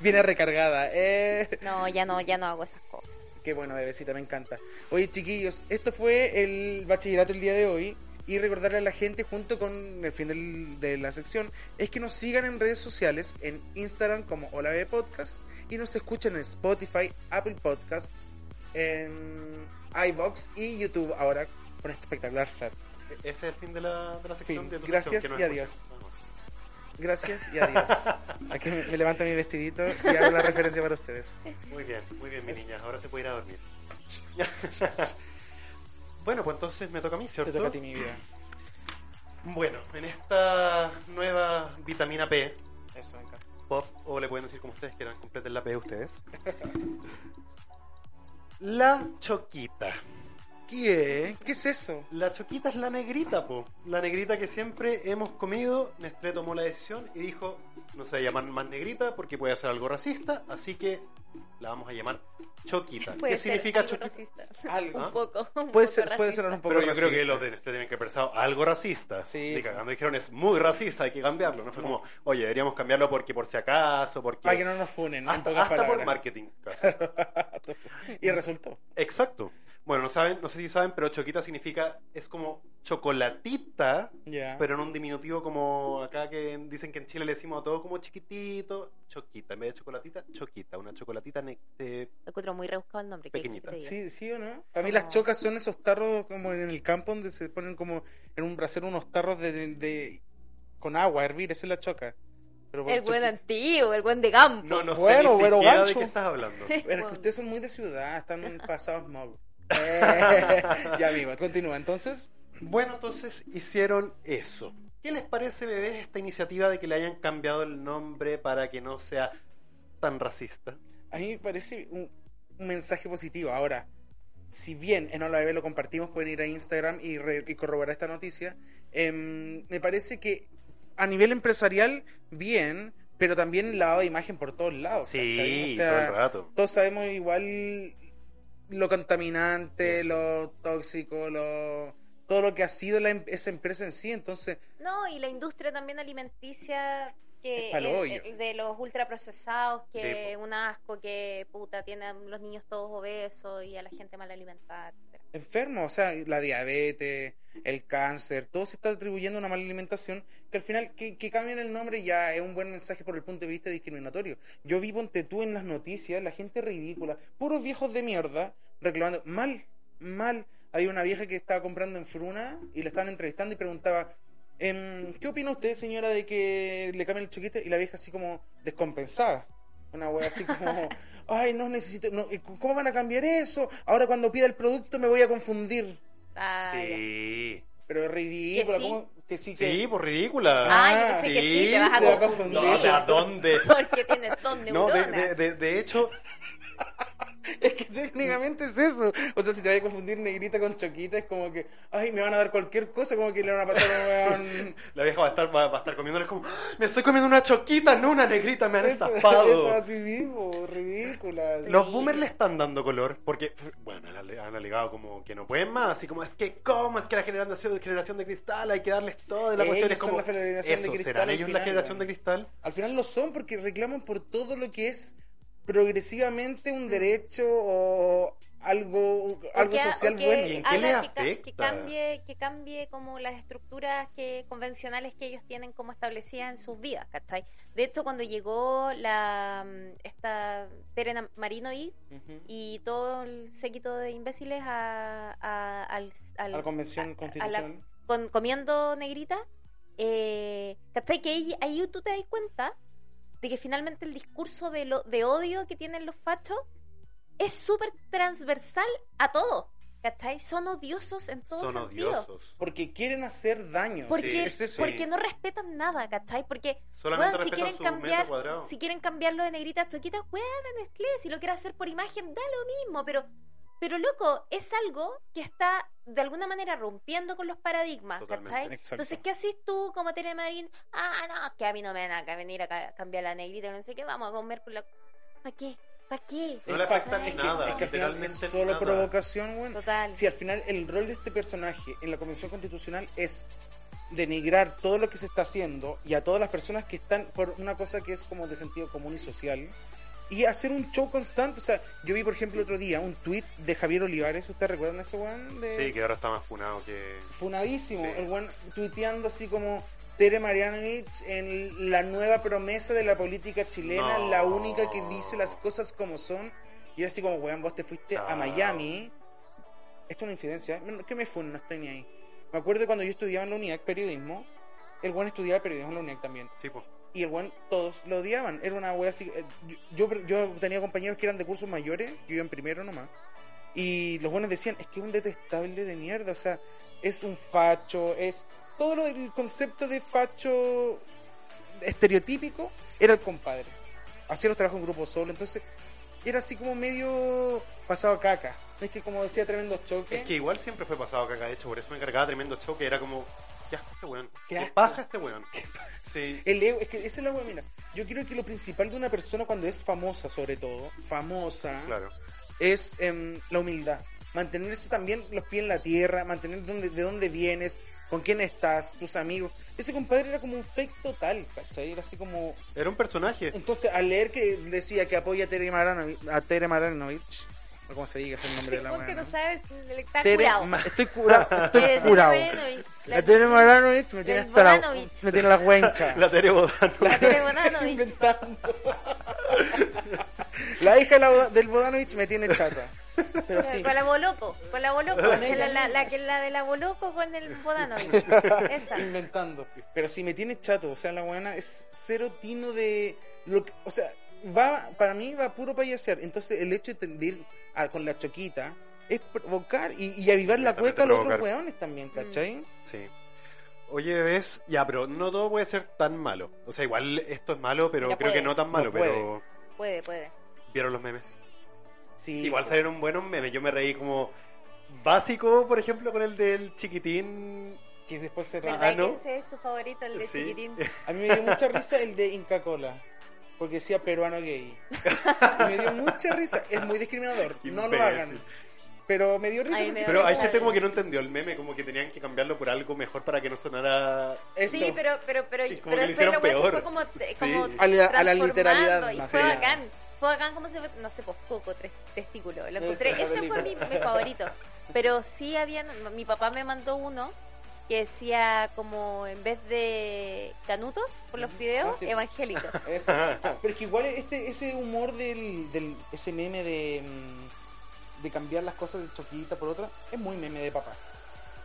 Viene recargada. Eh, No, ya no, ya no hago esas cosas. Qué bueno, bebecita, me encanta. Oye, chiquillos, esto fue el bachillerato el día de hoy. Y recordarle a la gente, junto con el fin del- de la sección, es que nos sigan en redes sociales, en Instagram como Hola Bebé Podcast, y nos escuchen en Spotify, Apple Podcast, en iBox y YouTube ahora con este espectacular set. Ese es el fin de la, de la sección Fin. de tu Gracias sección, y no adiós. gracias y adiós. Aquí me, me levanto mi vestidito y hago la referencia para ustedes. Muy bien, muy bien, mi niña. Ahora se puede ir a dormir. bueno, pues entonces me toca a mí, Te ¿cierto? toca a ti mi vida. Bueno, en esta nueva vitamina P, Eso, venga. pop, o le pueden decir como ustedes quieran, completen la P ustedes. La choquita. ¿Qué? ¿Qué es eso? La choquita es la negrita, po. La negrita que siempre hemos comido. Nestlé tomó la decisión y dijo, no se va a llamar más negrita porque puede ser algo racista, así que la vamos a llamar choquita. ¿Qué ser significa algo choquita? racista. Algo. Un poco. un Puede poco ser, puede racista. ser un poco Pero yo creo que los de Nestlé tienen que haber pensado algo racista. Sí. Y cagando dijeron, es muy racista, hay que cambiarlo. No fue como, oye, deberíamos cambiarlo porque por si acaso, porque... Para que no nos funen, en hasta por marketing, casi. y resultó. Exacto. Bueno, no saben, no sé si saben, pero choquita significa, es como chocolatita, Ya. pero en un diminutivo como acá que dicen que en Chile le decimos a todo como chiquitito, choquita. En vez de chocolatita, choquita. Una chocolatita ne- de- encuentro muy rebuscado el nombre. ¿qué Pequeñita. Sí, sí o no. Para mí las chocas son esos tarros como en el campo donde se ponen como en un brasero unos tarros de, de- de- con agua a hervir, esa es la choca. Pero El buen antiguo, el buen de campo. No, no Bueno, sé ni siquiera de qué estás hablando. Pero es que Bueno. ustedes son muy de ciudad, están pasados mob. Eh, ya amigo, continúa. Entonces, Bueno, entonces hicieron eso. ¿Qué les parece, bebés, esta iniciativa de que le hayan cambiado el nombre para que no sea tan racista? a mí me parece un, un mensaje positivo. Ahora, si bien en Hola Bebé lo compartimos, pueden ir a Instagram y, re- y corroborar esta noticia. em, me parece que a nivel empresarial, bien, pero también lavado de imagen por todos lados. Sí. O sea, todo el rato. todos sabemos igual lo contaminante, lo tóxico, lo todo lo que ha sido la em- esa empresa en sí. Entonces, No, y la industria también alimenticia que Es de los ultraprocesados, que Sí, un asco, que puta, tienen los niños todos obesos y a la gente mal alimentada. Enfermos, o sea, la diabetes, el cáncer, todo se está atribuyendo a una mala alimentación, que al final que, que cambien el nombre ya es un buen mensaje por el punto de vista discriminatorio. Yo vi, ponte tú en las noticias, la gente ridícula, puros viejos de mierda, reclamando, mal, mal. Hay una vieja que estaba comprando en Fruna y la estaban entrevistando y preguntaba, em, ¿qué opina usted, señora, de que le cambien el choquete? Y la vieja así como descompensada. Una wea así como, ay, no necesito, no, ¿cómo van a cambiar eso? Ahora cuando pida el producto me voy a confundir. Ah, ya. Sí. Pero es ridícula, ¿Que sí? ¿cómo? Que sí, que... Sí, por ridícula. Ah, yo pensé que sí, sí, te vas a se va a confundir. No, ¿a dónde? Porque tienes dos No, neuronas. de, de, de, de hecho, Es que técnicamente es eso. O sea, si te vas a confundir negrita con choquita, es como que, ay, me van a dar cualquier cosa, como que le van a pasar a un weón. la vieja va a estar, va, va a estar comiéndole como, "Ah, me estoy comiendo una choquita, no una negrita, me han Eso, estafado. eso así mismo, ridícula. Los Sí. boomers le están dando color porque, bueno, han ale- han alegado como que no pueden más, así como es que, ¿cómo? Es que la generación, generación de cristal, hay que darles todo. Y la Ellos cuestión es como, la generación de cristal ¿serán ellos la final, generación weón. de cristal? Al final lo son porque reclaman por todo lo que es progresivamente un derecho o algo, algo que, social o que bueno. ¿Y en qué le afecta? que cambie que cambie como las estructuras que convencionales que ellos tienen como establecidas en sus vidas ¿cachai? de hecho cuando llegó la mm, esta Terena Marino y, Ujú. y todo el séquito de imbéciles a, a- al, al- A la convención a- a la- constitucional. con- comiendo negrita eh, ¿cachai? que ahí, ahí tú te das cuenta de que finalmente el discurso de, lo, de odio que tienen los fachos es súper transversal a todo. ¿Cachai? Son odiosos en todo Son sentido. odiosos. Porque quieren hacer daño. Porque, Sí, es eso. porque no respetan nada, ¿cachai? Porque, weón, si quieren cambiar, cuadrado. si quieren cambiarlo de negrita a choquita, weón, en Nestlé, si lo quieren hacer por imagen, da lo mismo, pero, pero loco, es algo que está de alguna manera rompiendo con los paradigmas, Totalmente. ¿cachai? Exacto. Entonces, ¿qué haces tú como Telemarín? Ah, no, que a mí no me van a venir a ca- cambiar la negrita, no sé qué, vamos a comer por la... ¿Para qué? ¿Para qué? No le afecta ni Es que- nada, Es que al final literalmente es solo nada. provocación, weón. Total. Si al final el rol de este personaje en la Convención Constitucional es denigrar todo lo que se está haciendo y a todas las personas que están por una cosa que es como de sentido común y social y hacer un show constante. O sea, yo vi, por ejemplo, otro día un tweet de Javier Olivares. ¿Ustedes recuerdan ese weón? De... Sí, que ahora está más funado que... Funadísimo. Sí. El weón tuiteando así como Tere Marianovich en la nueva promesa de la política chilena, No. la única que dice las cosas como son. Y así como, weón, vos te fuiste a Chao. Miami. Esto es una infidencia. ¿Qué me fue? No estoy ni ahí. Me acuerdo cuando yo estudiaba en la unidad periodismo el buen estudiaba periodismo en la UNED también. Sí, pues. Y el buen, todos lo odiaban. Era una wea así. eh, Yo, yo, tenía compañeros que eran de cursos mayores, yo iba en primero nomás. Y los buenos decían, es que es un detestable de mierda. O sea, es un facho, es. Todo lo del concepto de facho estereotípico era el compadre. Hacía los trabajos en grupo solo. Entonces, era así como medio pasado a caca. Es que como decía tremendo choque. Es que igual siempre fue pasado caca, de hecho, por eso me cargaba tremendo choque. Era como, qué asco este weón. Qué paja este weón. Sí. El ego, es que esa es la wea, mira. Yo creo que lo principal de una persona cuando es famosa, sobre todo, famosa, Claro. es em, la humildad. Mantenerse también los pies en la tierra, mantener dónde, de dónde vienes, con quién estás, tus amigos. Ese compadre era como un fake total, ¿cachai? Era así como... Era un personaje. Entonces, al leer que decía que apoya a Tere a Tere Maranovich, o como se diga es el nombre de la Vos que no sabes, está Tere curado. Ma- estoy curado, estoy Eh, curado. Tere Bodanovich, La la- Tere Maranovich me tiene hasta la, Bodanovich. me tiene la huencha. La Tere Bodano. la Tere Bodanovich. inventando. La hija la del Bodanovich me tiene chata. Pero sí. Con la Boloco, con la Boloco, la, la, la, la de la Boloco con el Bodanovich. Esa. Inventando. Pero sí me tiene chato. O sea, la buena es cero tino de. Lo que, o sea, va para mí va puro payasear. Entonces, el hecho de tendir a- con la choquita es provocar y, y avivar la cueca a los otros weones también, ¿cachai? Sí. Oye, ves, ya, pero no todo puede ser tan malo. O sea, igual esto es malo, pero Mira, creo puede. que no tan malo, No puede. pero Puede, puede. ¿vieron los memes? Sí. Sí, igual salieron buenos memes. Yo me reí como básico, por ejemplo, con el del chiquitín. Que después se ¿Verdad Ah, ¿no? ese es su favorito, el de Sí. chiquitín? A mí me dio mucha risa el de Inca Cola. Porque decía peruano gay. Y me dio mucha risa. Es muy discriminador. No lo hagan. Pero me dio risa. Ay, me dio Pero hay gente como que no entendió el meme, como que tenían que cambiarlo por algo mejor para que no sonara. Eso. Sí, pero, pero, pero, como pero que después peor. fue como, Sí. como A la- a la transformando literalidad Y más fue bacán. Fue bacán como se fue, no sé, pues coco, tres testículos. Lo encontré, ese fue mi, mi favorito. Pero sí habían, mi papá me mandó uno que decía como en vez de canutos por los Ah, videos, sí. evangélicos. Eso. Pero es que igual este, ese humor del, del ese meme de, mm, de cambiar las cosas de choquita por otra es muy meme de papá.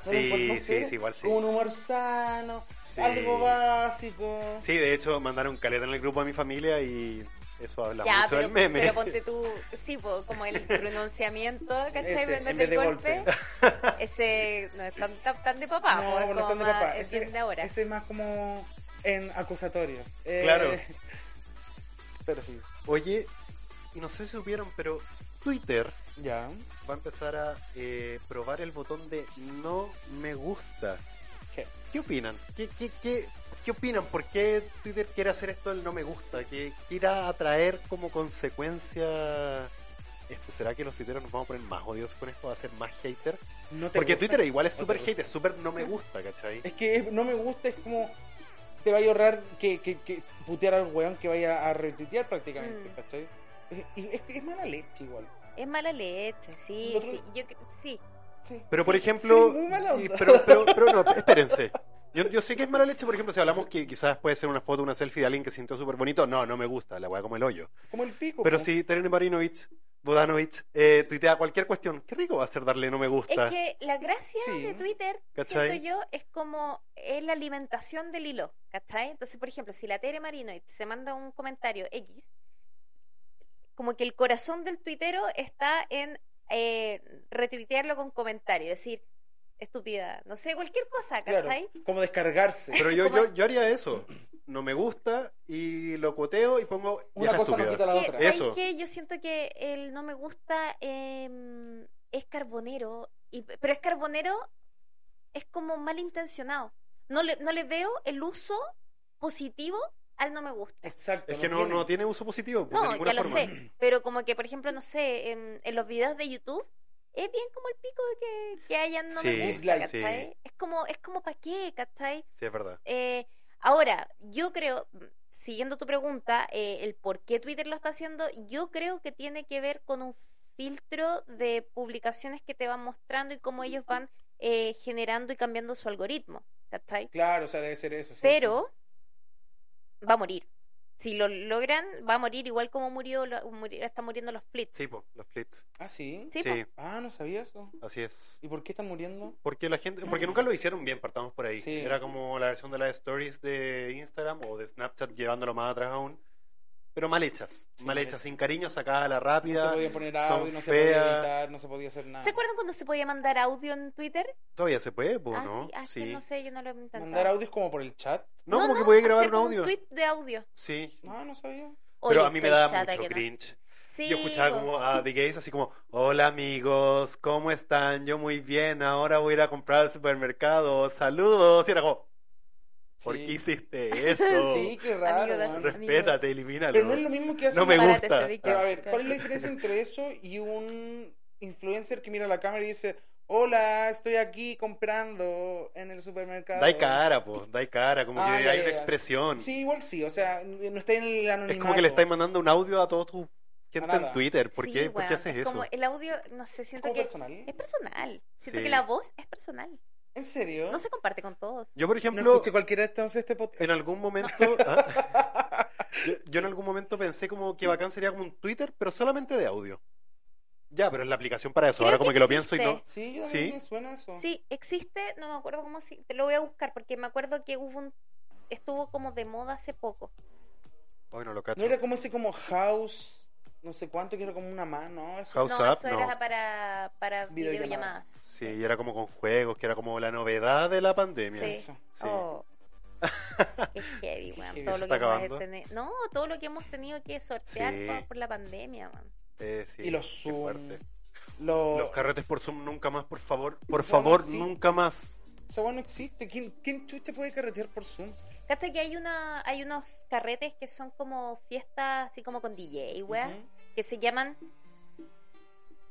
¿No lo Sí, sí, sí, igual sí. Como un humor sano, Sí. algo básico. Sí, de hecho, mandaron caleta en el grupo de mi familia y eso habla ya, mucho pero, del meme. pero ponte tú, sí, po, como el pronunciamiento, ¿cachai? Ese, en vez en del vez de golpe. golpe. ese no es tan, tan, tan de papá, no, po, es no como están de papá. es Ese, ahora. ese es más como en acusatorio. Eh, Claro. Pero sí, Oye, y no sé si supieron, pero Twitter ya. va a empezar a eh, probar el botón de no me gusta. ¿Qué? ¿Qué opinan? ¿Qué, qué, qué, qué opinan? ¿Por qué Twitter quiere hacer esto del no me gusta? ¿Qué qué irá a traer como consecuencia esto? ¿Será que los tuiteros nos vamos a poner más odiosos con esto? ¿Va a ser más hater? No Porque gusta. Twitter igual es ¿No te súper hater, súper no me gusta, ¿cachai? Es que es- no me gusta, es como. Te va a ahorrar que, que, que putear al weón que vaya a retuitear prácticamente, Mm. ¿cachai? Es- mala leche igual. Es mala leche, sí, Nosotros- sí, yo cre- sí. Sí. Pero por Sí, ejemplo, sí, muy mala y- onda. pero, pero, pero no, espérense. Yo, yo sé que es mala leche, por ejemplo, si hablamos que quizás puede ser una foto, una selfie de alguien que se sintió súper bonito. No, no me gusta, la weá como el hoyo. Como el pico. Pero si Terene Marinovich, Bodanovich, eh, tuitea cualquier cuestión, qué rico va a ser darle no me gusta. Es que la gracia Sí. de Twitter, ¿Cachai? siento yo, es como es la alimentación del hilo, ¿cachai? Entonces, por ejemplo, si la Tere Marino se manda un comentario X, como que el corazón del tuitero está en eh, retuitearlo con comentario, decir, estúpida, no sé, cualquier cosa, Claro, ¿cachai? como descargarse. Pero yo, yo, yo haría eso. No me gusta y lo coteo y pongo Una cosa no quita la que, otra. ¿sabes Eso. qué? Yo siento que el no me gusta em, es carbonero, y, pero es carbonero, es como malintencionado. No le, no le veo el uso positivo al no me gusta. Exacto. Es que no, tiene. no tiene uso positivo. pues, de No, ninguna ya lo forma. sé, pero como que, por ejemplo, no sé, en, en los videos de YouTube, es bien como el pico de que, que hayan no Sí, me gusta, ¿cachai? sí. Es como, es como para qué, ¿cachai? Sí, es verdad. Eh, ahora, yo creo, siguiendo tu pregunta, eh, el por qué Twitter lo está haciendo, yo creo que tiene que ver con un filtro de publicaciones que te van mostrando y cómo ellos van eh, generando y cambiando su algoritmo, ¿cachai? Claro, o sea, debe ser eso. sí, Pero va a morir. Si lo logran, va a morir igual como murió, lo- muri- están muriendo los Flits. Sí, po, los flits. Ah, sí. Sí. Ah, no sabía eso. así es. ¿Y por qué están muriendo? Porque la gente, porque nunca lo hicieron bien, partamos por ahí. Sí. Era como la versión de las stories de Instagram o de Snapchat llevándolo más atrás aún. Pero mal hechas, Sí, mal mal hechas, sin cariño, sacada a la rápida. No se podía poner son audio, no se podía feas. editar, no se podía hacer nada. ¿Se acuerdan cuando se podía mandar audio en Twitter? Todavía se puede, po, ah, ¿no? sí, ah, es que no sé, yo no lo he intentado. Mandar audios como por el chat. No, como que podía grabar un audio. tweet de audio. Sí. No, no sabía. Oye, Pero a mí me estoy da chata mucho cringe. Sí, Yo escuchaba como a The Gays así como, hola amigos, ¿cómo están? Yo muy bien, ahora voy a ir a comprar al supermercado, saludos. Y era como, ¿por qué hiciste eso? Sí, qué raro. Amigo, man. Respétate, elimínalo. Pero no es lo mismo que hacer No me gusta. Pero a ver. ¿cuál es la diferencia entre eso y un influencer que mira la cámara y dice, hola, estoy aquí comprando en el supermercado? Dai cara, pues, dai cara, como Ah, que hay una expresión. Sí, igual sí, o sea, no está en el anonimato. es como que le estáis mandando un audio a todos tus gente en Twitter. ¿Por Sí, qué, ¿Por weón, qué haces es eso? Como el audio, no sé, siento ¿Como que personal? es personal. Siento Sí. que la voz es personal. ¿En serio? No se comparte con todos. Yo, por No ejemplo, escuché cualquiera de estos este podcast. en algún momento... ah, yo, yo en algún momento pensé como que bacán sería como un Twitter, pero solamente de audio. Ya, pero es la aplicación para eso. Creo Ahora como que que lo pienso y no... Sí, me suena eso. Sí, existe, no me acuerdo cómo si, te lo voy a buscar porque me acuerdo que hubo un estuvo como de moda hace poco. Hoy no lo cacho. No era como ese como house, no sé cuánto, que era como una mano. Eso. House no, Up, eso no. era para, para Videollamadas. videollamadas. Sí, y era como con juegos, que era como la novedad de la pandemia. Sí. Eso. Sí. Oh. Qué heavy, weón. heavy. Todo ¿Se lo está que hemos acabando? teni- No, todo lo que hemos tenido que sortear Sí. por, por la pandemia, man. Eh, sí, Y los Zoom. Los carretes por Zoom nunca más, por favor. Por favor, no nunca más. Esa weá no existe. ¿Quién, ¿Quién chucha puede carretear por Zoom? Hasta que hay una hay unos carretes que son como fiestas así como con DJ, weón, Ujú. que se llaman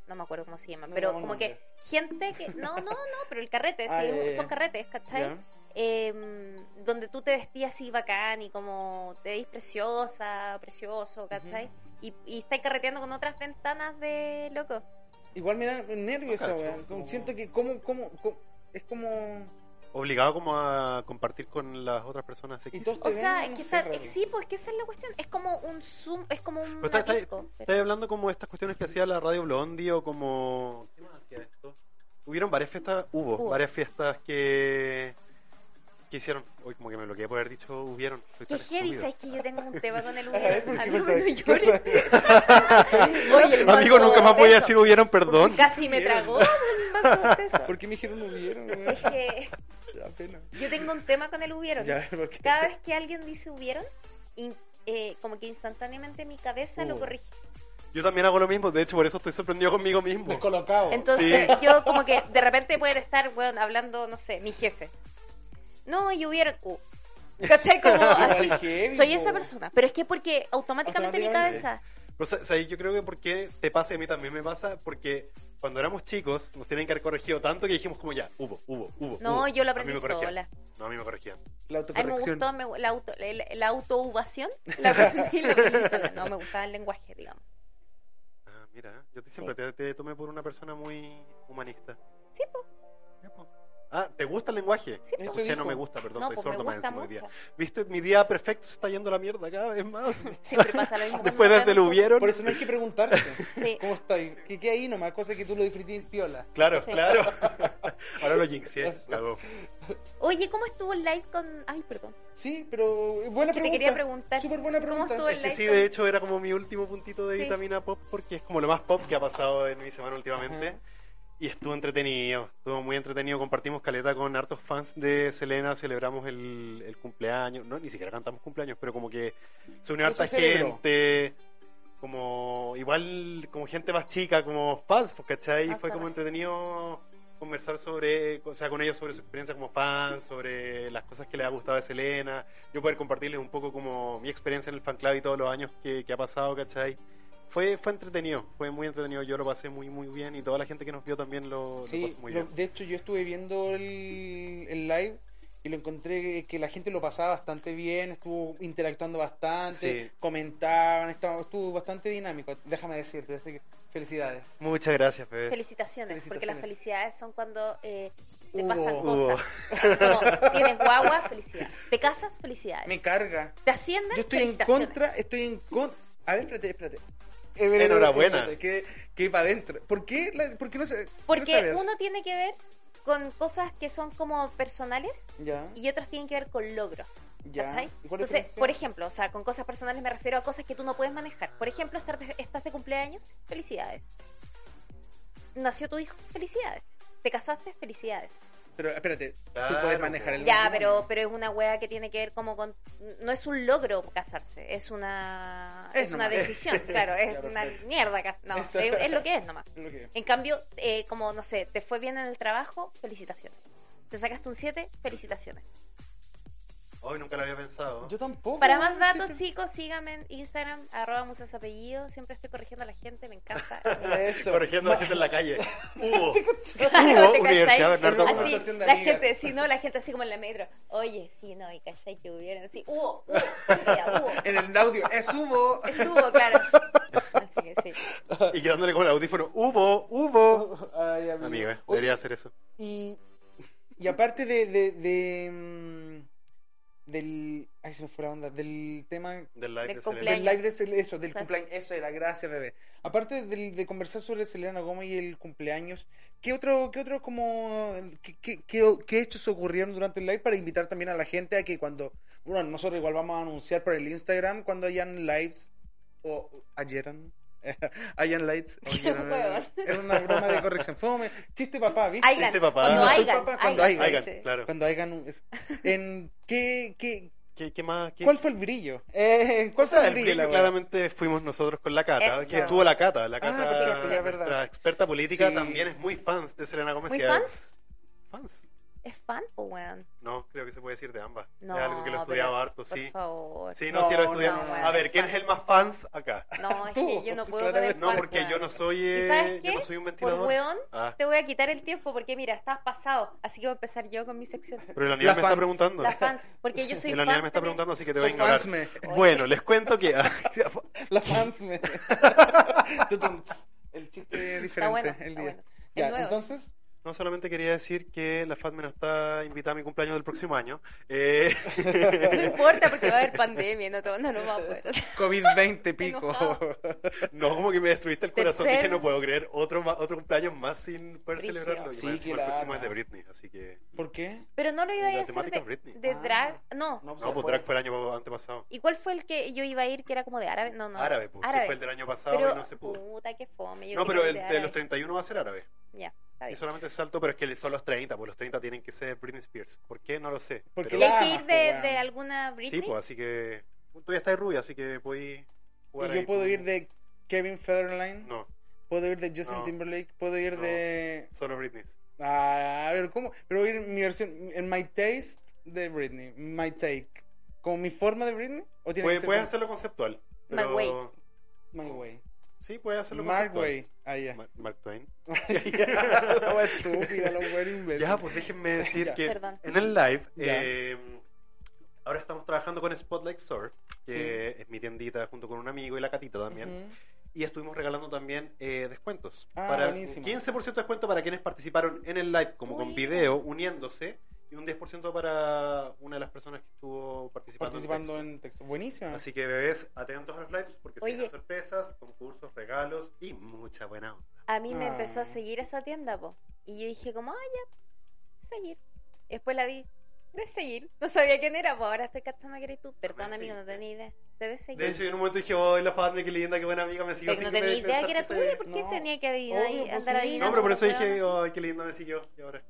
no me acuerdo cómo se llaman, No pero como que gente que no, no, no, pero el carrete, Ah, sí, ya, son carretes, ¿cachai? Em, donde tú te vestías así bacán y como te veis preciosa, precioso, ¿cachai? y, y estáis carreteando con otras ventanas de loco. Igual me da nervios No esa weá. Siento que como, como, como- es como... Obligado como a compartir con las otras personas todos O sea, es que está- sí, pues que esa es la cuestión. Es como un zoom, es como un Pero está- está- disco. pero- Estás hablando como estas cuestiones que hacía la radio Blondie o como... ¿Qué más hacía esto? Hubieron varias fiestas, hubo, Hubo. varias fiestas que... que hicieron. Hoy como que me lo que por haber dicho hubieron. Tan heavy, sabes que yo tengo un tema con el Ay, hubieron. ¿por qué Amigo, no llores. qué Oye, el Amigo, nunca más voy a de decir hubieron, perdón. Casi me tragó. ¿Por qué me dijeron hubieron? Es que Da pena. yo tengo un tema con el hubieron. Cada vez que alguien dice hubieron, in- eh, como que instantáneamente mi cabeza lo Uh. corrige. Yo también hago lo mismo, de hecho por eso estoy sorprendido conmigo mismo. Descolocado. Entonces, Sí. yo como que de repente pueden estar, weón, hablando, no sé, mi jefe. No, y hubieron. Uh. ¿Cachai? Como así. Soy esa persona. Pero es que porque automáticamente mi cabeza. O sea, yo creo que porque te pasa y a mí también me pasa, porque cuando éramos chicos nos tienen que haber corregido tanto que dijimos como ya, hubo, hubo, hubo. No, hubo. yo lo aprendí sola. No, a mí me corregían. La A mí me autocorrección. gustó me- la, auto, la, la autoubación. La aprendí y la aprendí sola. No, me gustaba el lenguaje, digamos. Ah, mira, yo te- siempre te, te tomé por una persona muy humanista. Sí, pues. Ah, ¿te gusta el lenguaje? Sí. Eso Escuché, no me gusta, perdón, No, estoy pues me sordo más encima hoy día. ¿Viste? Mi día perfecto se está yendo a la mierda cada vez más. Siempre pasa lo mismo. Después desde lo hubieron. Por eso no hay que preguntarse. Sí. ¿Cómo estáis? ¿Qué queda ahí nomás? Cosa que tú lo disfrutís piola. Claro, Sí. claro. Ahora lo jinxé. Cagó. Oye, ¿cómo estuvo el live con.? Ay, perdón. Sí, pero buena Que te pregunta. quería preguntar. Súper buena ¿Cómo pregunta. estuvo el Es que sí, con- de hecho era como mi último puntito de Sí. vitamina pop porque es como lo más pop que ha pasado en mi semana últimamente. Ajá. Y estuvo entretenido, estuvo muy entretenido. Compartimos caleta con hartos fans de Selena, celebramos el, el cumpleaños. No, ni siquiera cantamos cumpleaños, pero como que se unió harta gente. Como igual, como gente más chica, como fans, pues, ¿cachai? Y Ah, fue como entretenido conversar sobre, o sea, con ellos sobre su experiencia como fans, sobre las cosas que les ha gustado de Selena, yo poder compartirles un poco como mi experiencia en el fan club y todos los años que, que ha pasado, ¿cachai? Fue, fue entretenido, fue muy entretenido, yo lo pasé muy muy bien y toda la gente que nos vio también lo, pasó muy lo- bien. de hecho yo estuve viendo el, el live y lo encontré que la gente lo pasaba bastante bien, estuvo interactuando bastante, Sí. comentaban, estaba, estuvo bastante dinámico, déjame decirte, así que felicidades. Muchas gracias, Fede. Felicitaciones, porque las felicidades son cuando eh, te pasan cosas. Como, tienes guagua, felicidad. Te casas, felicidades. Me carga. Te ascienden, Yo estoy en contra, estoy en contra. A ver, espérate, espérate. Enhorabuena. Que, que para adentro. ¿Por qué? la- ¿Por qué no se.? Porque uno tiene que ver con cosas que son como personales Ya. y otras tienen que ver con logros. Ya. ¿cachai? ¿Y cuál es la Entonces, por ejemplo, o sea, con cosas personales me refiero a cosas que tú no puedes manejar. Por ejemplo, estar de- estás de cumpleaños, felicidades. Nació tu hijo, felicidades. Te casaste, felicidades. Pero espérate, tú Claro, puedes manejar el Ya, pero, pero es una wea que tiene que ver como con... No es un logro casarse, es una, Es es una decisión, claro, es Ya, una mierda. No, es, lo que es nomás. Que- En cambio, eh, como, no sé, te fue bien en el trabajo, felicitaciones. Te sacaste un 7, felicitaciones. Hoy nunca lo había pensado. Yo tampoco. Para más datos, Siempre- chicos, síganme en Instagram, arroba musas apellido. Siempre estoy corrigiendo a la gente, me encanta. Eso. Corrigiendo a la gente en la calle. Hubo. Claro, Hubo ¿te Universidad? Bernardo Así, de la amigas. gente, sí, no, la gente así como en la metro. Oye, sí, no, y cachai que hubieran así. Hubo, hubo, hubo. En el audio, es hubo. Es hubo, claro. Así que sí. Y quedándole con el audífono. Hubo, hubo. Ay, amigo. Amiga, Oye, debería hacer eso. Y, y aparte de, de, de, mm, del ay se me fue la onda del tema Del live Del de cumpleaños. Selena. del live de Sel- eso del Gracias. cumpleaños eso era gracias bebé aparte del- de conversar sobre Selena Gómez y el cumpleaños qué otro qué otro como qué, qué, qué- qué hechos ocurrieron durante el live para invitar también a la gente a que cuando bueno nosotros igual vamos a anunciar por el Instagram cuando hayan lives o ayeran hayan lights huevón. era una broma de corrección un chiste papá ¿viste? Aigan, Chiste, papá. cuando aigan, papá, cuando aigan, aigan. sí. Oigan, claro. cuando hagan un- eso. en qué, qué ¿Qué, qué más? ¿Qué? ¿Cuál fue el brillo? Eh, ¿Cuál O sea, fue el brillo wea? claramente fuimos nosotros con la Cata, Eso. que estuvo la Cata, la Cata, Ah, ya, nuestra verdad. experta política, Sí. también es muy fans de Selena Gómez. ¿Muy y fans? ¿Fans? ¿Es fan o weón? No, creo que se puede decir de ambas. No, es algo que lo estudiado harto, por sí. favor. Sí, no, No, sí lo he no, a ver, es ¿quién fan. es el más fans acá? No, es que yo no puedo claramente. poner No, fans, porque yo weón. no soy, ¿Y eh, sabes qué? yo no soy un ventilador. Por weón, Ah, te voy a quitar el tiempo porque mira, estás pasado. Así que voy a empezar yo con mi sección. pero el animal La me está fans. preguntando. Las fans, porque yo soy El animal me está preguntando, así que te voy a ignorar. fansme. Bueno, les cuento que... La fans me... El chiste diferente. Está bueno, el está día. bueno. Ya, Es nuevo. entonces... No solamente quería decir que la FATME nos está invitada a mi cumpleaños del próximo año. Eh, No importa porque va a haber pandemia, no, te- no nos va a poder. COVID-20 pico. Enojado. no, como que me destruiste el corazón. Dije, no puedo creer otro, otro cumpleaños más sin poder Brígido. celebrarlo. Y Sí, encima que el próximo es de Britney, así que... ¿Por qué? Pero no lo iba a hacer de, de Ah. drag. No. No, No, pues drag fue el año antepasado. ¿Y cuál fue el que yo iba a ir que era como de árabe? No, no. Árabe, pues, que Árabe. fue el del año pasado Pero, y no se pudo. puta, qué fome. yo No, pero el de de los árabe. 31 va a ser árabe. Ya, está Y bien. solamente es salto, pero es que son los 30, pues los 30 tienen que ser Britney Spears. ¿Por qué? No lo sé. Porque Pero- ¿Y hay que ir de, weón. de alguna Britney? Sí, pues así que... Tú ya estás rubia, así que podéis jugar Y ahí yo puedo con- ir de Kevin Federline, No, puedo ir de Justin No. Timberlake, puedo ir No. de... solo Britney. Ah, a ver, ¿cómo? Pero voy a ir en mi versión, en My Taste de Britney, My Take. ¿Como mi forma de Britney? ¿O tiene Puedes, que ser puedes como- hacerlo conceptual. My Pero... way. My Way? Sí, puedes hacerlo Mark. Way. Ah, ya. Ma- Mark Twain. estúpida, wea imbécil. Ya, pues déjenme decir que Perdón. en el live, eh, ahora estamos trabajando con Spotlight Store, que es mi tiendita junto con un amigo y la catita también. Y estuvimos regalando también eh, descuentos. Ah, para buenísimo. 15% de descuento para quienes participaron en el live, como con video, uniéndose. Y un 10% para una de las personas que estuvo participando, Participando en en texto. Buenísimo. texto. Así que bebés, atentos a los lives porque se Oye. vienen sorpresas, concursos, regalos y mucha buena onda. A mí me Ah. empezó a seguir esa tienda, po. Y yo dije como, ah, ya, seguir. Después la vi, de seguir. No sabía quién era, pues ahora estoy cachando que eres tú. Perdón, me amigo, no tenía idea. Te de seguir. De hecho, yo en un momento dije, oh, la Fatme, qué linda, qué buena amiga, me siguió Pero no tenía idea que era se- tuya, ¿por qué No. tenía que adivinar- Obvio, pues andar adivinando? No, pero por eso dije, ay, qué linda me siguió. Y ahora,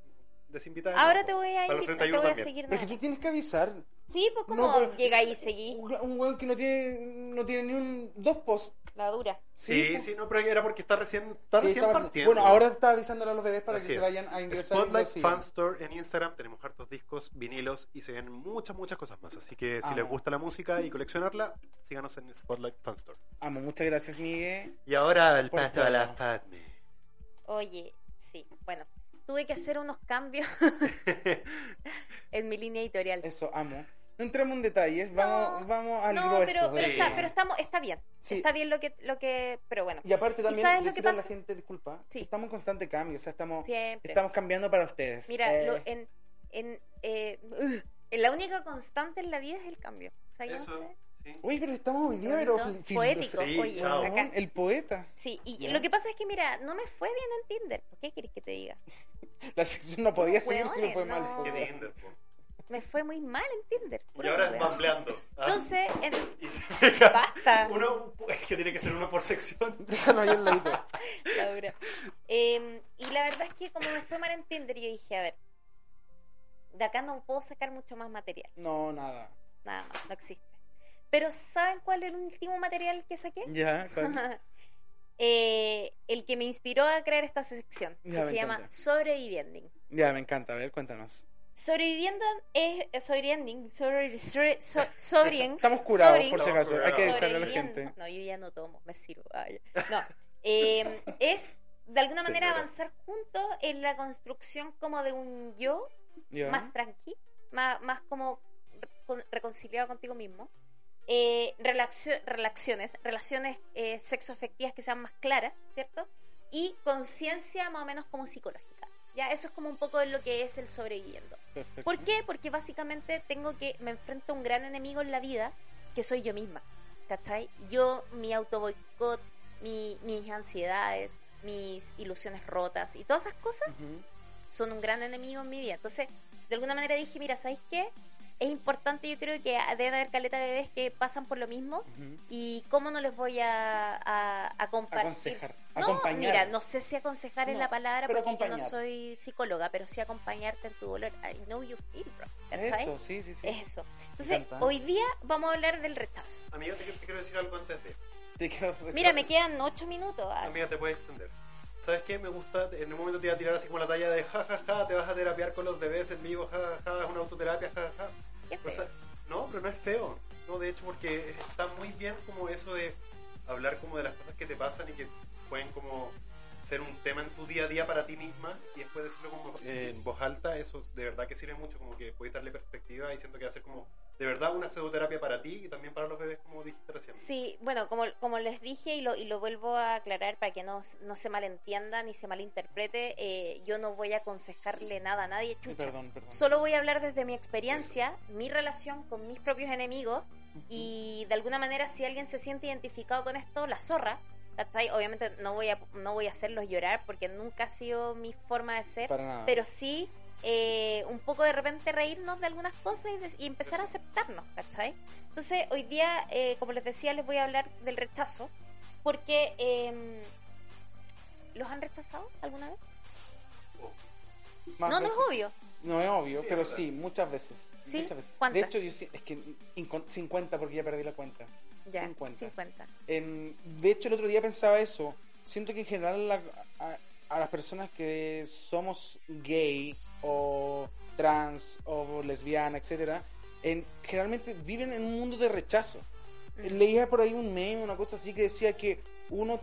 desinvitada. Ahora no, te voy a Para los invitar, te 31 voy a también. seguir. Pero es que nada. tú tienes que avisar. Sí, pues como No, pero- llega ahí y seguí. Un weón que no tiene, no tiene ni un dos posts. La dura. Sí, sí, no, pero era porque está recién, está Sí, recién estaba- partiendo. Bueno, ahora está avisándole a los bebés para Así que es. se vayan a ingresar. Spotlight. Fan Store en Instagram. Tenemos hartos discos, vinilos y se ven muchas, muchas cosas más. Así que si Amo. les gusta la música y coleccionarla, síganos en Spotlight Fan Store. Amo, muchas gracias, Miguel. Y ahora el paso a la. Fatme. Oye, sí. Bueno, tuve que hacer unos cambios en mi línea editorial. Eso, amo. No entremos en detalles, vamos, No, vamos al no, grueso. pero, pero, Sí. está, pero estamos, está bien. Sí. Está bien lo que, lo que, pero bueno. Y aparte también sabes lo que decirle a la pasa? gente, disculpa, Sí. estamos en constante cambio, o sea, estamos, Siempre. estamos cambiando para ustedes. Mira, Eh, lo- en, en, eh, en la única constante en la vida es el cambio. ¿Sabían Eso, ustedes? Sí. Uy, pero estamos hoy día, pero Poético, Sí, oye, chao. acá. El poeta. Sí, y lo que pasa es que, mira, no me fue bien en Tinder. ¿Por qué querés que te diga? La sección no podía seguir si me fue mal. no. Qué Tinder. Me fue muy mal en Tinder. Y ahora es bambleando. ¿ah? Entonces, en- Basta. Uno, es que tiene que ser uno por sección. Déjalo ahí ladito. la dura. Eh, y la verdad es que como me fue mal en Tinder, yo dije, a ver, de acá no puedo sacar mucho más material. No, nada. Nada más, no existe. Pero ¿saben cuál es el último material que saqué? Ya, ¿cuál? Eh, el que me inspiró a crear esta sección, que Ya, se llama encanta. Sobreviviendo. ya, me encanta. A ver, cuéntanos. Sobreviviendo es eh, sobreviviendo, sobre, sobre, so- sobrien- Estamos curados, por si acaso. Hay que avisarle a la gente. No, yo ya no tomo, me sirvo. Ah, ya. No, eh, es de alguna manera avanzar juntos en la construcción como de un yo Ya. más tranqui, más, más como re- con- reconciliado contigo mismo. Eh, relacio- relaciones, relaciones eh, sexoafectivas que sean más claras, ¿cierto? Y conciencia más o menos como psicológica. Ya, eso es como un poco de lo que es el sobreviviendo. Perfecto. ¿Por qué? Porque básicamente tengo que, me enfrento a un gran enemigo en la vida, que soy yo misma. ¿Cachai? Yo, mi auto boicot, mi, mis ansiedades, mis ilusiones rotas y todas esas cosas son un gran enemigo en mi vida. Entonces, de alguna manera dije, mira, ¿sabéis qué? Es importante, yo creo que deben haber caleta de bebés que pasan por lo mismo y cómo no les voy a, a, a compartir. Aconsejar, No, acompañar. mira, no sé si aconsejar es la palabra porque yo no soy psicóloga, pero sí acompañarte en tu dolor. I know you feel, bro. Eso, sí, sí, sí. Es eso. Entonces, hoy día vamos a hablar del rechazo. Amiga, te, te quiero decir algo antes de. Te quiero- Mira, me quedan ocho minutos. ah. Amiga, te puedes extender. ¿Sabes qué? Me gusta, en un momento te iba a tirar así como la talla de ja, ja, ja, te vas a terapiar con los bebés en vivo, ja, ja, ja, es una autoterapia, ja, no, pero no es feo. No, de hecho, porque está muy bien como eso de hablar como de las cosas que te pasan y que pueden como ser un tema en tu día a día para ti misma y después decirlo como eh, en voz alta, eso de verdad que sirve mucho, como que puedes darle perspectiva y siento que va a ser como de verdad una pseudoterapia para ti y también para los bebés como dijiste recién. Sí, bueno, como, como les dije y lo, y lo vuelvo a aclarar para que no, no se malentienda ni se malinterprete, eh, yo no voy a aconsejarle nada a nadie, chucha. Perdón, perdón. Solo voy a hablar desde mi experiencia, mi relación con mis propios enemigos y de alguna manera si alguien se siente identificado con esto, la zorra. Obviamente no voy a no voy a hacerlos llorar porque nunca ha sido mi forma de ser, pero sí eh, un poco de repente reírnos de algunas cosas y, de- y empezar a aceptarnos, ¿cachai? Entonces hoy día, eh, como les decía, les voy a hablar del rechazo porque em, ¿los han rechazado alguna vez? Más no, no es veces. obvio. No es obvio, Sí, pero es sí, muchas veces. ¿Sí? Muchas veces. ¿Cuántas? De hecho, yo sí- es que incon- 50 porque ya perdí la cuenta. Ya, 50. 50. En- de hecho, el otro día pensaba eso. Siento que en general la- a, a las personas que somos gay o trans o lesbiana, etcétera, en, generalmente viven en un mundo de rechazo. Leía por ahí un meme, una cosa así que decía que uno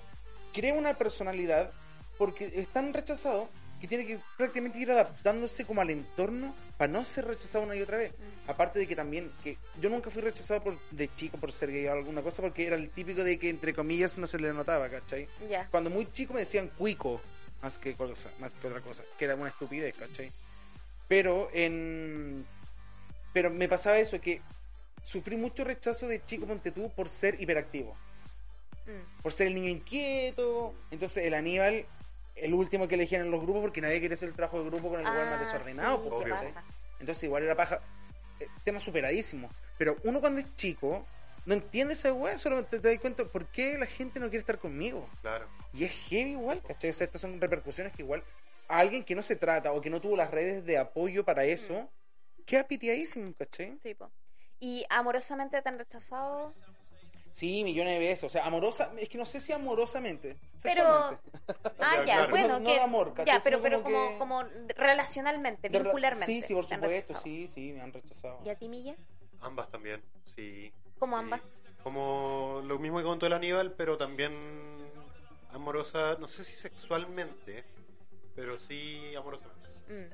crea una personalidad porque es tan rechazado que tiene que prácticamente ir adaptándose como al entorno para no ser rechazado una y otra vez. Aparte de que también, que yo nunca fui rechazado por, de chico por ser gay o alguna cosa porque era el típico de que entre comillas no se le notaba, ¿cachai? Ya. Cuando muy chico me decían cuico, más que cosa, más que otra cosa, que era una estupidez, ¿cachai? Pero en pero me pasaba eso que sufrí mucho rechazo de chico ponte tú por ser hiperactivo, Mm. por ser el niño inquieto, entonces el Aníbal el último que elegían en los grupos porque nadie quería hacer el trabajo de grupo con el lugar más Ah, desordenado, sí, pues. Entonces igual era paja. eh, tema superadísimo. Pero uno cuando es chico no entiende esa weá, solo te, te das cuenta por qué la gente no quiere estar conmigo. Claro. Y es heavy igual, ¿cachai? O sea, estas son repercusiones que igual a alguien que no se trata o que no tuvo las redes de apoyo para eso, queda pitiadísimo, ¿cachai? Sí, po. ¿Y amorosamente te han rechazado? Sí, millones de veces. O sea, amorosa, es que no sé si amorosamente. Pero. Ah, Ya, claro. bueno, No- no que. de amor, ¿cachai? ya, pero, Sino pero como como, que- como relacionalmente, De vincularmente. Sí, sí, por supuesto, sí, sí, me han rechazado. ¿Y a ti, Milla? Ambas también, sí. ¿Cómo Sí. ambas? Como lo mismo que contó el Aníbal, pero también amorosa, no sé si sexualmente, pero sí amorosamente. Mm.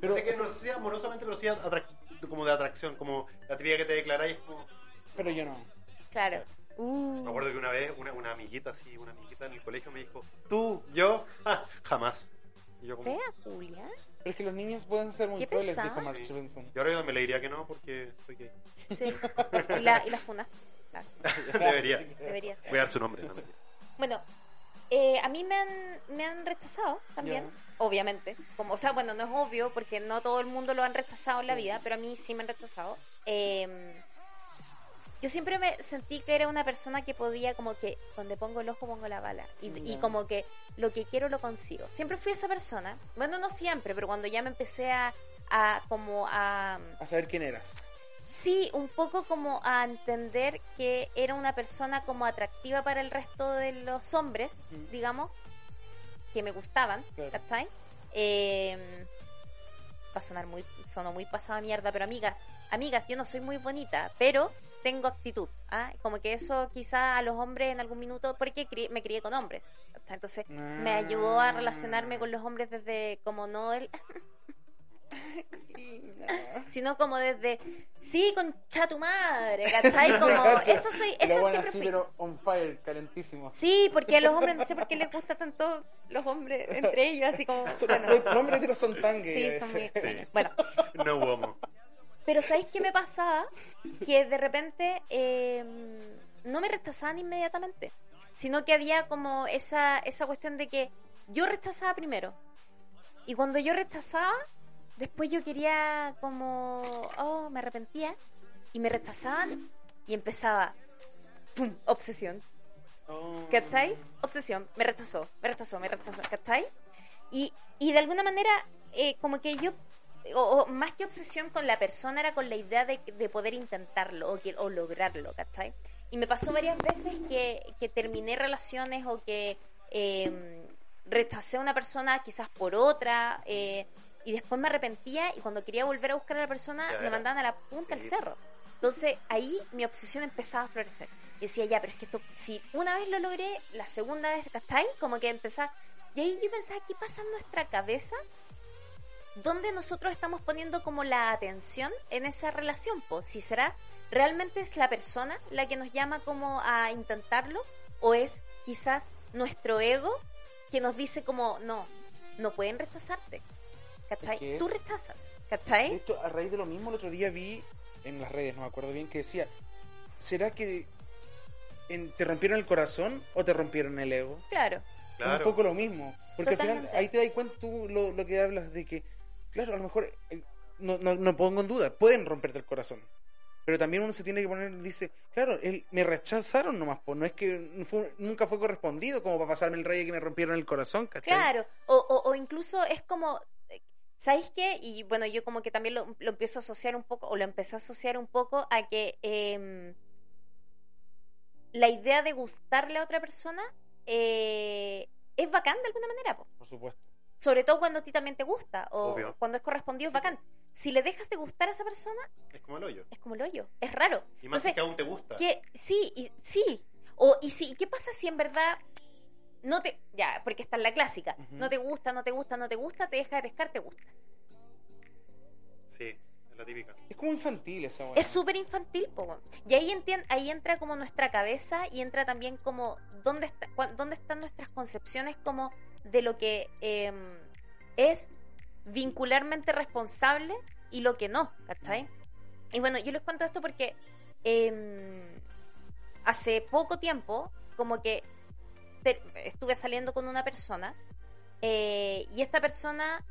Pero- Así que no sé si amorosamente, pero sí atrac- como de atracción, como la típica que te declaráis como... Pero yo no. Claro. Uh. Me acuerdo que una vez una, una amiguita así, una amiguita en el colegio me dijo, tú, yo, ja, jamás. Y yo como... Vea, Julia. Pero es que los niños pueden ser muy crueles, dijo Mark Sí. Y ahora yo me le diría que no porque soy gay. Sí. Y la, y la funa. Claro, Debería. debería. Voy a dar su nombre, no. Bueno, eh, a mí me han, me han rechazado también, obviamente. Como, o sea, bueno, no es obvio porque no todo el mundo lo han rechazado en la vida, pero a mí sí me han rechazado. Eh, yo siempre me sentí que era una persona que podía como que donde pongo el ojo pongo la bala y, y como que lo que quiero lo consigo. Siempre fui esa persona. Bueno, no siempre, pero cuando ya me empecé a, a como a A saber quién eras. Sí, un poco como a entender que era una persona como atractiva para el resto de los hombres, digamos, que me gustaban, Claro. ¿cachai? Eh, va a sonar muy, sonó muy pasada mierda, pero amigas, amigas, yo no soy muy bonita, pero tengo actitud, ¿ah? Como que eso quizá a los hombres en algún minuto, porque cri- me crié con hombres, ¿cachai? entonces me ayudó a relacionarme con los hombres desde como no el sino como desde sí concha tu madre ¿cachai? como eso soy eso bueno, siempre fui pero on fire, calentísimo. sí porque a los hombres no sé por qué les gusta tanto los hombres entre ellos así como bueno Los hombres heteros son tan gays. sí son muy extraños Sí. bueno No homo. pero ¿sabéis qué me pasaba? Que de repente eh, no me rechazaban inmediatamente, sino que había como esa, esa cuestión de que yo rechazaba primero. Y cuando yo rechazaba, después yo quería como, oh, me arrepentía, y me rechazaban y empezaba, ¡pum!, obsesión. Oh. ¿Cachai? Obsesión. Me rechazó, me rechazó, me rechazó. ¿Cachai? Y, y de alguna manera, eh, como que yo, o, o más que obsesión con la persona, era con la idea de, de poder intentarlo o, que, o lograrlo, ¿cachai? Y me pasó varias veces que, que terminé relaciones o que eh, rechacé a una persona quizás por otra. eh, y después me arrepentía y cuando quería volver a buscar a la persona me mandaban a la punta del Sí. cerro. Entonces ahí mi obsesión empezaba a florecer. Y decía, ya, pero es que esto, si una vez lo logré, la segunda vez, ¿cachai? Como que empezaba. Y ahí yo pensaba, ¿qué pasa en nuestra cabeza? ¿Dónde nosotros estamos poniendo como la atención en esa relación? Pues, si será realmente es la persona la que nos llama como a intentarlo, o es quizás nuestro ego que nos dice como, no, no pueden rechazarte. ¿Cachai? Es que Tú rechazas. De ¿Cachai? hecho, a raíz de lo mismo, el otro día vi en las redes, no me acuerdo bien, que decía, ¿será que en- te rompieron el corazón o te rompieron el ego? Claro. Es un poco lo mismo. Porque al final ahí te das cuenta tú lo, lo que hablas de que, claro, a lo mejor, eh, no, no, no pongo en duda, pueden romperte el corazón. Pero también uno se tiene que poner, dice, claro, él, me rechazaron nomás, pues no es que fue- nunca fue correspondido como para pasarme el rey que me rompieron el corazón, ¿cachai? Claro, o, o, o incluso es como, ¿sabéis qué? Y bueno, yo como que también lo, lo empiezo a asociar un poco, o lo empecé a asociar un poco a que em, la idea de gustarle a otra persona eh, es bacán de alguna manera, po. Por supuesto. sobre todo cuando a ti también te gusta, o Obvio. cuando es correspondido es bacán. Si le dejas de gustar a esa persona, Es como el hoyo. es como el hoyo, es raro. Y más Entonces, que aún te gusta. que sí, y, sí. O, y sí, ¿qué pasa si en verdad no te. Ya, porque está en la clásica. No te gusta, no te gusta, no te gusta, te deja de pescar, te gusta. Sí, es la típica. Es como infantil esa weá. Es súper infantil, po. weón. Y ahí, entien- ahí entra como nuestra cabeza y entra también como dónde, está, dónde están nuestras concepciones como de lo que eh, es vincularmente responsable y lo que no, ¿cachai? Y bueno, yo les cuento esto porque eh, hace poco tiempo, como que te- estuve saliendo con una persona eh, y esta persona,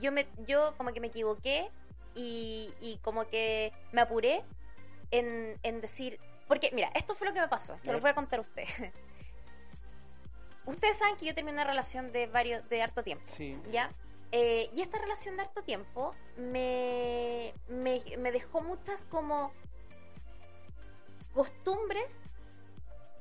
yo, me, yo como que me equivoqué y, y como que me apuré en, en decir, porque mira, esto fue lo que me pasó, se A lo ver. voy a contar a ustedes. Ustedes saben que yo terminé una relación de varios, de harto tiempo. Sí. ¿ya? Eh, y esta relación de harto tiempo me, me, me dejó muchas como costumbres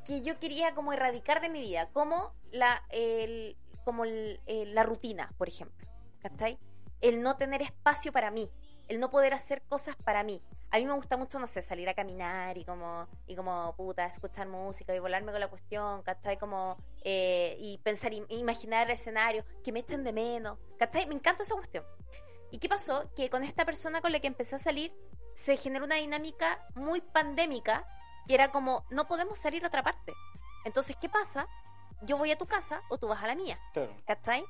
que yo quería como erradicar de mi vida, como la, el, como el- el- la rutina, por ejemplo, ¿cachai? El no tener espacio para mí, el no poder hacer cosas para mí. A mí me gusta mucho, no sé, salir a caminar y como, y como puta, escuchar música y volarme con la cuestión, ¿cachai? Como, eh, y pensar, im- imaginar escenarios que me echen de menos, ¿cachai? Me encanta esa cuestión. ¿Y qué pasó? Que con esta persona con la que empecé a salir se generó una dinámica muy pandémica y era como, no podemos salir a otra parte. Entonces, ¿qué pasa? Yo voy a tu casa o tú vas a la mía. Claro. ¿Cachai?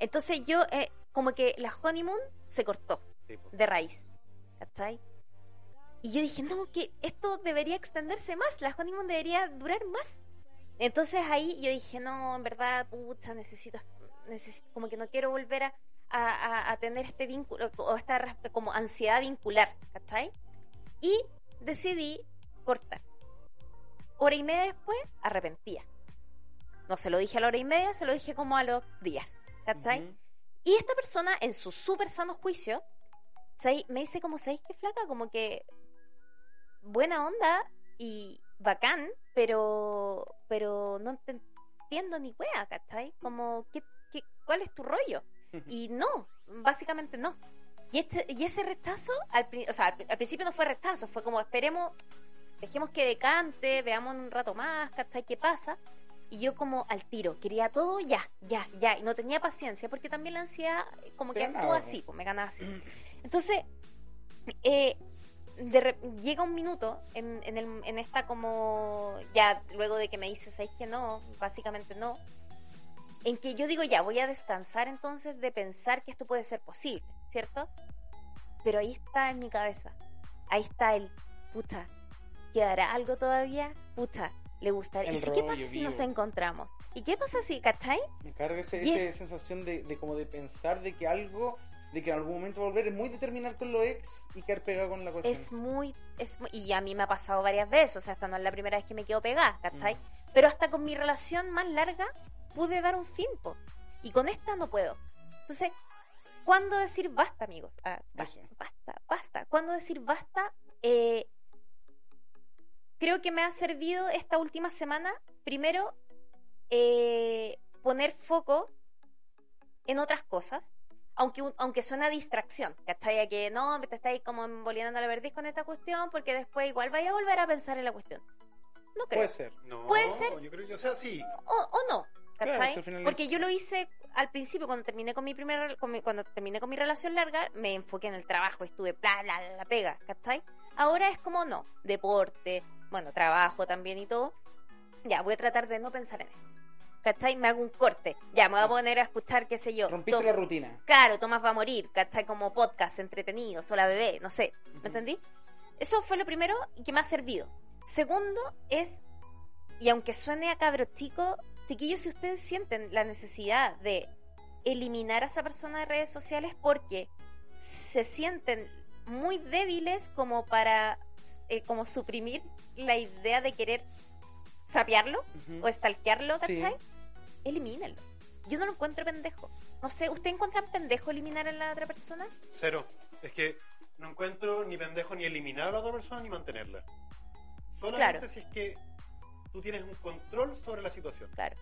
Entonces yo, eh, como que la honeymoon se cortó Sí, de raíz. ¿Cachai? Y yo dije, no, que esto debería extenderse más, la honeymoon debería durar más. Entonces ahí yo dije, no, en verdad, puta, necesito, necesito como que no quiero volver a, a- a- tener este vínculo, o esta como ansiedad vincular, ¿cachai? Y decidí cortar. Hora y media después, arrepentía. No se lo dije a la hora y media, se lo dije como a los días, ¿cachai? Y esta persona, en su súper sano juicio, ¿sabes? me dice como, ¿sabéis qué flaca? Como que buena onda y bacán, pero pero no te entiendo ni wea, ¿cachai? Como, ¿qué, qué, cuál es tu rollo? Y no, básicamente no. Y, este, y ese rechazo, al, o sea, al, al principio no fue rechazo, fue como, esperemos, dejemos que decante, veamos un rato más, ¿cachai? ¿Qué pasa? Y yo como al tiro, quería todo ya, ya, ya, y no tenía paciencia, porque también la ansiedad como que actúa así, pues me ganaba así. Entonces, eh, de re- llega un minuto en, en, el- en esta como, ya luego de que me dice, ¿sabéis que no? Básicamente no. En que yo digo, ya, voy a descansar entonces de pensar que esto puede ser posible, ¿cierto? Pero ahí está en mi cabeza. Ahí está el, puta, ¿quedará algo todavía? Puta, le gustaría. El ¿Y si qué pasa si nos encontramos? ¿Y qué pasa si, cachai? Me carga ese, Yes. esa sensación de, de como de pensar de que algo, de que en algún momento volver, es muy determinar con lo ex y quedar pegado con la cuestión. Es muy, es muy- y a mí me ha pasado varias veces, o sea, esta no es la primera vez que me quedo pegada, ¿cachai? Mm. Pero hasta con mi relación más larga pude dar un fin, po. Y con esta no puedo. Entonces, ¿cuándo decir basta, amigos? Ah, basta, basta, basta. ¿Cuándo decir basta? Eh, creo que me ha servido esta última semana, primero, eh, poner foco en otras cosas, aunque, un- aunque suena distracción, ¿cachai? A que no, te estáis como emboliando la verdad con esta cuestión, porque después igual vaya a volver a pensar en la cuestión. No creo. Puede ser. No, Puede ser. Yo creo que, o sea, sí. O, o no, ¿cachai? al final- Porque yo lo hice al principio, cuando terminé con mi primera, con mi- cuando terminé con mi relación larga, me enfoqué en el trabajo, estuve bla, bla, bla, la pega, ¿cachai? Ahora es como no, deporte, bueno, trabajo también y todo. Ya, voy a tratar de no pensar en eso. ¿Cachai? Me hago un corte. Ya, me voy a poner a escuchar, qué sé yo. Rompiste Tom- la rutina. Claro, Tomás va a morir, ¿cachai? Como podcast entretenido, sola bebé, no sé. ¿Me Ujú. entendí? Eso fue lo primero y que me ha servido. Segundo es, y aunque suene a cabros chico, chiquillos, si ustedes sienten la necesidad de eliminar a esa persona de redes sociales porque se sienten muy débiles como para eh, como suprimir la idea de querer sapearlo o stalkearlo, Sí. ¿cachai? Elimínenlo. Yo no lo encuentro pendejo. No sé, ¿usted encuentra pendejo eliminar a la otra persona? Cero. Es que no encuentro ni pendejo ni eliminar a la otra persona ni mantenerla. Solamente Claro. si es que tú tienes un control sobre la situación. Claro.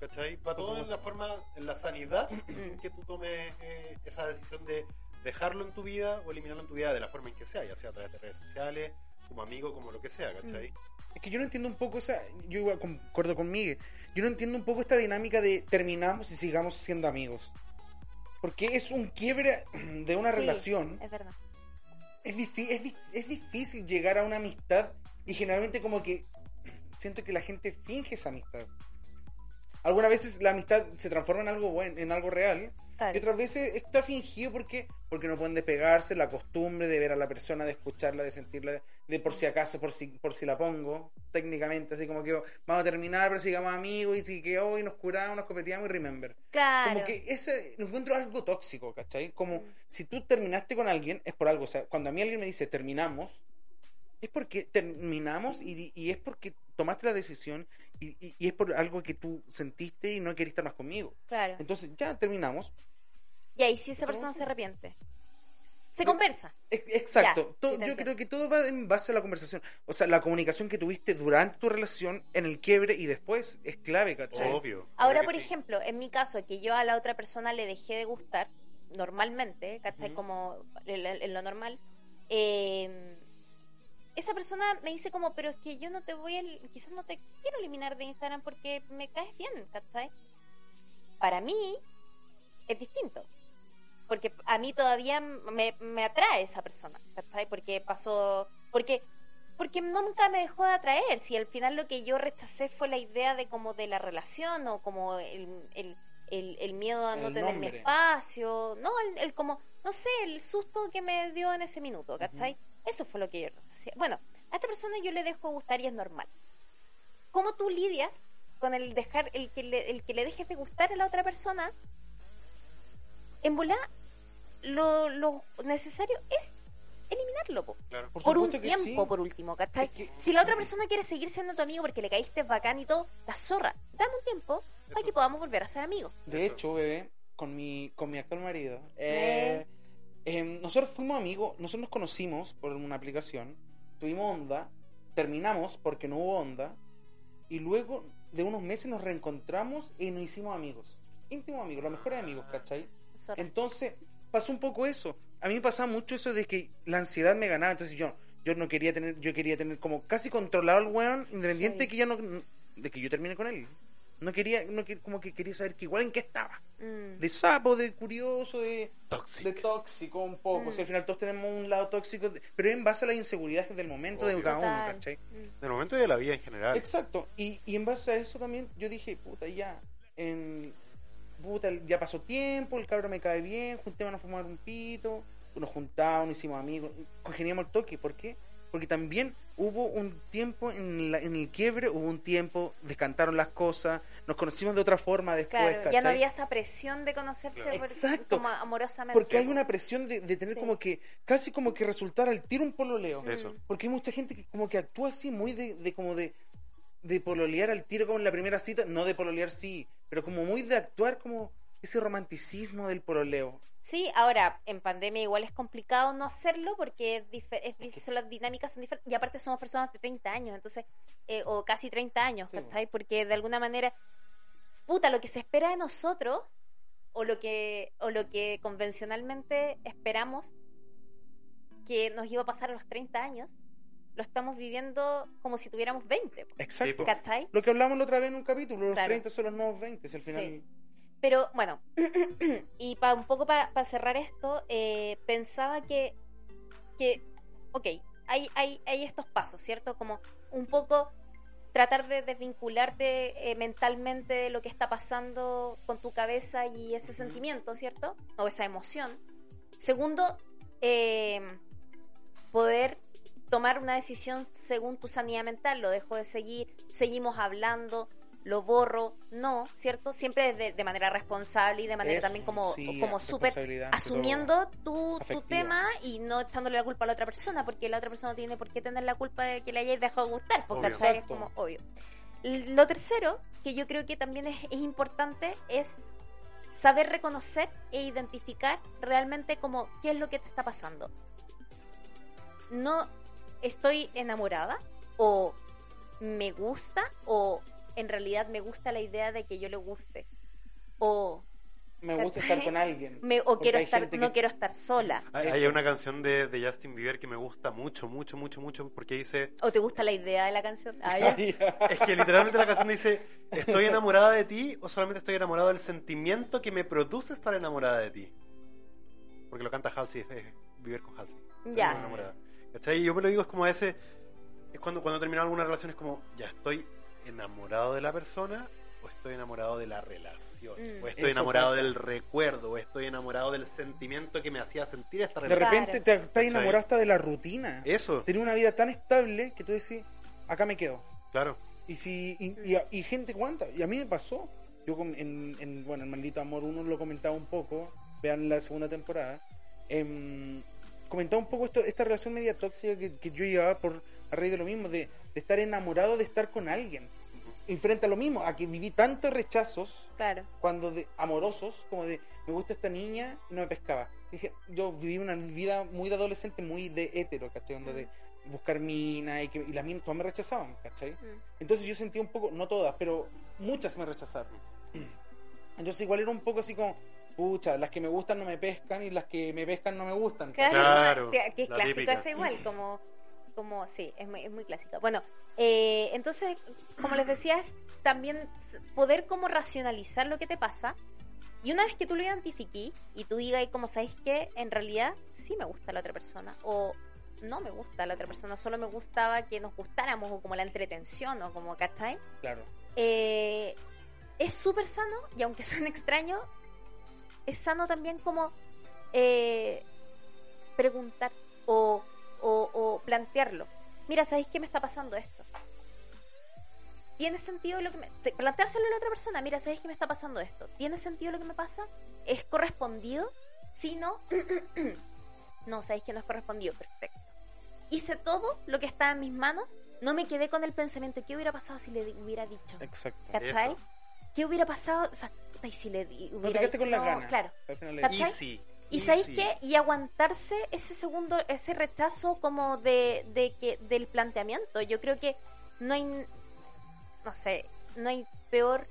¿Cachai? Va todo en la forma, en la sanidad en que tú tomes eh, esa decisión de dejarlo en tu vida o eliminarlo en tu vida de la forma en que sea, ya sea a través de redes sociales, como amigo, como lo que sea, ¿cachai? Es que yo no entiendo un poco esa. Yo igual concuerdo con Miguel. Yo no entiendo un poco esta dinámica de terminamos y sigamos siendo amigos. Porque es un quiebre de una Sí, relación. Es verdad. Es, es, es difícil llegar a una amistad y generalmente como que siento que la gente finge esa amistad. Algunas veces la amistad se transforma en algo bueno, en algo real, Claro. y otras veces está fingido porque porque no pueden despegarse, la costumbre de ver a la persona, de escucharla, de sentirla, de, por si acaso, por si por si la pongo, técnicamente, así como que vamos a terminar, pero sigamos amigos y si que hoy nos curamos, nos copeteamos y remember. Claro. Como que ese encuentro algo tóxico, ¿cachai? Como Mm. si tú terminaste con alguien, es por algo. O sea, cuando a mí alguien me dice terminamos, es porque terminamos y, y es porque tomaste la decisión y, y- y es por algo que tú sentiste y no querés estar más conmigo. Claro. Entonces ya terminamos. Y ahí si esa persona se arrepiente. Se conversa. Ex- Exacto. Ya, Todo- sí, yo entiendo. creo que todo va en base a la conversación. O sea, la comunicación que tuviste durante tu relación, en el quiebre y después es clave, ¿cachai? Obvio. Ahora, por sí. ejemplo, en mi caso, que yo a la otra persona le dejé de gustar, normalmente, ¿cachai? Ujú. Como en, en lo normal, eh, esa persona me dice como, pero es que yo no te voy a, quizás no te quiero eliminar de Instagram porque me caes bien, ¿cachai? Para mí es distinto. porque a mí todavía me, me atrae esa persona, ¿cachai? Porque pasó, porque porque nunca me dejó de atraer, si al final lo que yo rechacé fue la idea de como de la relación o como el, el, el, el miedo a no tener mi espacio, no, el, el como, no sé, el susto que me dio en ese minuto, ¿cachai? Eso fue lo que yo rechacé. Bueno, a esta persona yo le dejo gustar y es normal. ¿Cómo tú lidias con el dejar, el que le, el que le dejes de gustar a la otra persona? En volar, lo, lo necesario es eliminarlo, po. Claro. Por Por, un tiempo, sí. por último, ¿cachai? Es que- Si la otra persona quiere seguir siendo tu amigo porque le caíste bacán y todo, la zorra. Dame un tiempo para que podamos volver a ser amigos. De hecho, bebé, con mi, con mi actual marido, eh, eh, nosotros fuimos amigos, nosotros nos conocimos por una aplicación, tuvimos onda, terminamos porque no hubo onda, y luego de unos meses nos reencontramos y nos hicimos amigos. Íntimos amigos, los mejores amigos, ¿cachai? Zorra. Entonces, pasó un poco eso. A mí me pasaba mucho eso de que la ansiedad me ganaba, entonces yo yo no quería tener, yo quería tener como casi controlado al weón, independiente Sí. de que ya no de que yo termine con él. No quería, no que- como que quería saber que igual en qué estaba. Mm. De sapo, de curioso, de, Tóxico. de tóxico un poco. Mm. O sea, al final todos tenemos un lado tóxico, de- pero en base a las inseguridades del momento de cada uno. ¿cachai? Mm. Del momento y de la vida en general. Exacto. Y, y en base a eso también yo dije, puta, ya, en, puta, ya pasó tiempo, el cabro me cae bien, juntémonos a fumar un pito, nos juntamos, nos hicimos amigos, congeniamos el toque. ¿Por qué? Porque también hubo un tiempo en, la- en el quiebre, hubo un tiempo, descantaron las cosas, nos conocimos de otra forma después, Claro, ya no había esa presión de conocerse Claro. por- Exacto. como amorosamente. Porque hay una presión de, de tener Sí. como que, casi como que resultar al tiro un pololeo. Eso. Porque hay mucha gente que como que actúa así, muy de, de como de, de pololear al tiro como en la primera cita, no de pololear sí, pero como muy de actuar como ese romanticismo del pololeo. Sí, ahora en pandemia igual es complicado no hacerlo porque es es son las dinámicas son diferentes y aparte somos personas de 30 años, entonces eh, o casi 30 años, Sí, ¿cachai? Porque de alguna manera puta lo que se espera de nosotros o lo que o lo que convencionalmente esperamos que nos iba a pasar a los 30 años, lo estamos viviendo como si tuviéramos 20, Exacto. ¿cachai? Lo que hablamos la otra vez en un capítulo, los Claro. 30 son los nuevos 20, si al final... Sí. Pero bueno, y para un poco para cerrar esto, eh, pensaba que, que ok, hay, hay, hay estos pasos, ¿cierto? Como un poco tratar de desvincularte eh, mentalmente de lo que está pasando con tu cabeza y ese sentimiento, ¿cierto? O esa emoción. Segundo, eh, poder tomar una decisión según tu sanidad mental. Lo dejo de seguir, seguimos hablando, lo borro, no, ¿cierto? Siempre de, de manera responsable y de manera también como, sí, como súper asumiendo tu, tu tema y no echándole la culpa a la otra persona, porque la otra persona no tiene por qué tener la culpa de que le hayáis dejado gustar, porque es como obvio. Lo tercero, que yo creo que también es, es importante, es saber reconocer e identificar realmente como qué es lo que te está pasando. No estoy enamorada o me gusta o en realidad me gusta la idea de que yo le guste o Me gusta estar con alguien. me, o quiero hay estar no que- quiero estar sola Hay, Eso. hay una canción de, de Justin Bieber que me gusta mucho, mucho, mucho, mucho, porque dice... o te gusta la idea de la canción Ah. Es que literalmente la canción dice, ¿estoy enamorada de ti o solamente estoy enamorado del sentimiento que me produce estar enamorada de ti? Porque lo canta Halsey, es, es Bieber con Halsey. Estoy Ya. enamorada. ¿Cachai? Y yo me lo digo, es como ese... Es cuando, cuando termino alguna relación, es como, ya estoy enamorado de la persona o estoy enamorado de la relación. Mm. O estoy enamorado pasa. del recuerdo, o estoy enamorado del sentimiento que me hacía sentir esta De relación. repente te estás enamorado hasta de la rutina. Eso, Tener una vida tan estable que tú decís, acá me quedo. claro. Y si y, y- y gente cuánta, y a mí me pasó. Yo con- en, en, bueno, el maldito amor uno lo comentaba un poco, vean la segunda temporada. em, comentaba un poco esto, esta relación media tóxica que, que yo llevaba por a raíz de lo mismo, de, de estar enamorado de estar con alguien. Y frente a lo mismo, a que viví tantos rechazos claro cuando de amorosos, como de me gusta esta niña y no me pescaba. Dije, yo viví una vida muy de adolescente, muy de hetero, ¿cachai? Onda de buscar mina y que y las minas todas me rechazaban, ¿cachai? Mm. Entonces yo sentía un poco, no todas, pero muchas me rechazaron. Entonces igual era un poco así como, pucha, las que me gustan no me pescan y las que me pescan no me gustan. Claro, Claro, que, es clásico típica. esa igual, como, como sí, es muy, es muy clásica. Bueno, eh, entonces, como les decía, es también poder como racionalizar lo que te pasa Y una vez que tú lo identifiquís y tú digas, como sabéis que en realidad sí me gusta la otra persona, o no me gusta la otra persona, solo me gustaba que nos gustáramos, o como la entretención, o como, ¿cachai? Claro. Eh, es súper sano, y aunque suene extraño, es sano también como eh, preguntar o, o- o plantearlo. Mira, ¿sabéis qué me está pasando esto? ¿Tiene sentido lo que me... Planteárselo a la otra persona. Mira, ¿sabéis qué me está pasando esto? ¿Tiene sentido lo que me pasa? ¿Es correspondido? Si no... no, ¿sabéis que no es correspondido? Perfecto. Hice todo lo que estaba en mis manos. No me quedé con el pensamiento. ¿Qué hubiera pasado si le hubiera dicho? Exacto. ¿Cachai? Eso. ¿Qué hubiera pasado? O sea, y si le di- No te hubiera con las ganas. Claro. Al final le- ¿Cachai? Easy. ¿Y sabéis qué? Y aguantarse ese segundo, ese rechazo como de, de que del planteamiento. Yo creo que no hay, no sé, no hay peor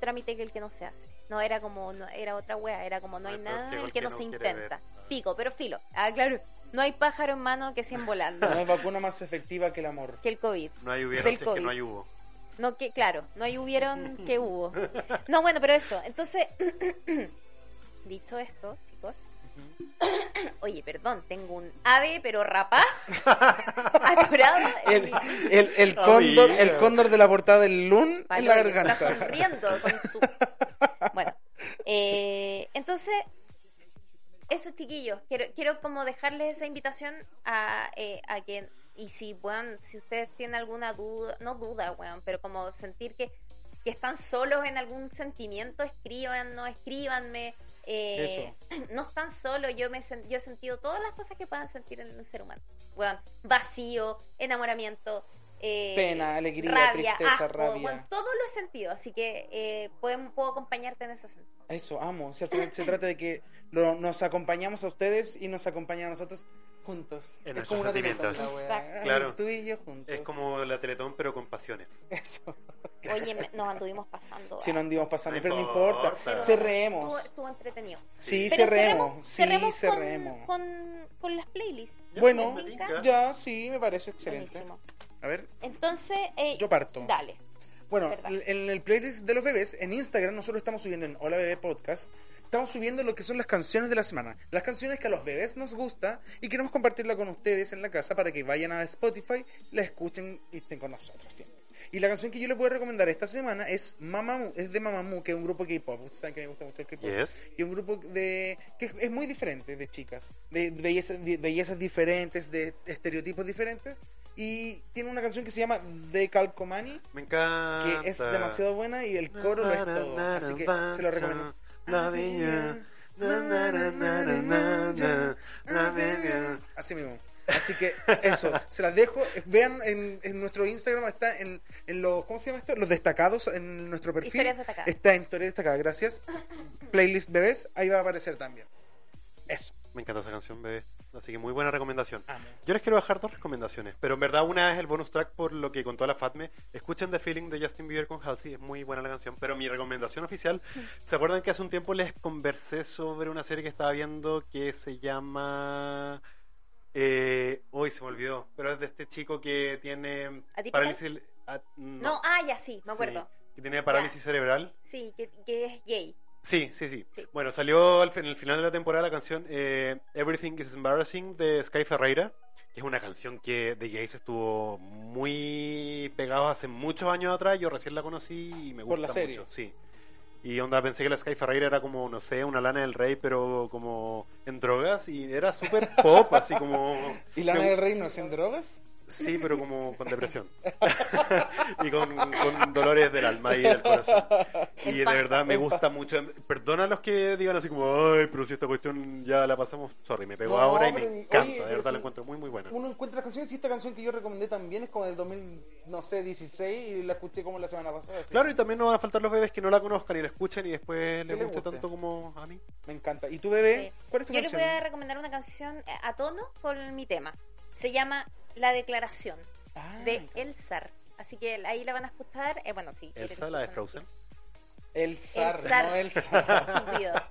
trámite que el que no se hace. No era como, no, era otra wea, era como no hay No hay nada el que no se intenta. Pico, pero filo. Ah, claro. No hay pájaro en mano que 100 volando. No hay vacuna más efectiva que el amor. que el COVID. No hay hubiera, Del si es que COVID. no hay hubo. No, que claro, no hay hubieron que hubo. No, bueno, pero eso. Entonces, dicho esto, chicos. Oye, perdón, tengo un ave, pero rapaz, atorado en El, el, el cóndor, el cóndor de la portada del Loon en la garganta. Está sonriendo con su. Bueno, eh, entonces, eso, chiquillos, quiero, quiero como dejarles esa invitación a, eh, a que, y si, weón, si ustedes tienen alguna duda, no duda, weón, pero como sentir que, que están solos en algún sentimiento, escriban, no escríbanme. eh, no están solos, yo me yo he sentido todas las cosas que puedan sentir en un ser humano. Weón, vacío, enamoramiento, eh, Pena, alegría, rabia, tristeza, asco, rabia. bueno, todo lo he sentido, así que eh, pueden- puedo acompañarte en ese sentido. Eso, amo. Si al final se trata de que lo- nos acompañamos a ustedes y nos acompañan a nosotros juntos. En es nuestros como teletón, sentimientos. Claro. Tú y yo juntos. Es como la Teletón, pero con pasiones. Eso. Oye, me- nos anduvimos pasando. Si no ah. andamos pasando, No pero no importa. importa. Cerremos. Estuvo, estuvo entretenido. Sí, Pero cerremos. Sí, cerremos con- cerremos. Con, con las playlists. Bueno, ¿Me tinca? ya, sí, me parece excelente. Buenísimo. A ver, Entonces, eh, yo parto. dale. Bueno, en el playlist de los bebés, en Instagram, nosotros estamos subiendo en Hola Bebé Podcast, estamos subiendo lo que son las canciones de la semana. Las canciones que a los bebés nos gusta y queremos compartirla con ustedes en la casa para que vayan a Spotify, la escuchen y estén con nosotros siempre. Y la canción que yo les voy a recomendar esta semana es Mamamoo, es de Mamamoo, que es un grupo K-pop. Ustedes saben que me gusta mucho el K-pop. Yes. Y un grupo de que es, es muy diferente de chicas, de, de bellezas, de bellezas diferentes, de estereotipos diferentes. Y tiene una canción que se llama The Calcomani, Me encanta. que es demasiado buena y el coro lo es todo. Así que se lo recomiendo. Así mismo. Así que eso, se las dejo. Vean en, en nuestro Instagram, está en, en los, ¿cómo se llama esto? Los destacados en nuestro perfil. Historias destacadas. Está en historias destacadas, gracias. Playlist bebés, ahí va a aparecer también. Eso. Me encanta esa canción, bebé. Así que muy buena recomendación. Yo les quiero dejar dos recomendaciones, pero en verdad una es el bonus track por lo que contó la Fatme. Escuchen The Feeling de Justin Bieber con Halsey, es muy buena la canción, pero mi recomendación oficial, ¿se acuerdan que hace un tiempo les conversé sobre una serie que estaba viendo que se llama... Eh, uy, se me olvidó, pero es de este chico que tiene ¿Atípica? parálisis... ah, No, ah, ya sí, me acuerdo. Sí, que tiene parálisis cerebral. Sí, que, que es gay. Sí, sí, sí, Sí. Bueno, salió al en el final de la temporada la canción eh, Everything is Embarrassing de Sky Ferreira, que es una canción que de Jace estuvo muy pegado hace muchos años atrás. Yo recién la conocí y me gusta Por la serie. mucho. Sí. Y onda, pensé que la Sky Ferreira era como, no sé, una lana del rey, pero como en drogas y era súper pop, así como... ¿Y Lana del Rey no es en drogas? Sí, pero como con depresión. y con, con dolores del alma y del corazón. Y de verdad me gusta mucho. Perdona a los que digan así como, ay, pero si esta cuestión ya la pasamos. Sorry, me pegó No, ahora y me encanta. oye, de verdad si la encuentro muy, muy buena. Uno encuentra las canciones y esta canción que yo recomendé también es como del 2000, no sé, 16 y la escuché como la semana pasada. así Claro, y también no van a faltar los bebés que no la conozcan y la escuchen y después les les guste guste. tanto como a mí. Me encanta. ¿Y tu bebé? Sí. ¿Cuál es tu Yo les canción? voy a recomendar una canción eh, a tono con mi tema. Se llama La Declaración Ah, de encanta. Elsar. Así que ahí la van a escuchar. Eh, bueno, sí. Elsa, la de Frozen. El zar, El zar. no el zar.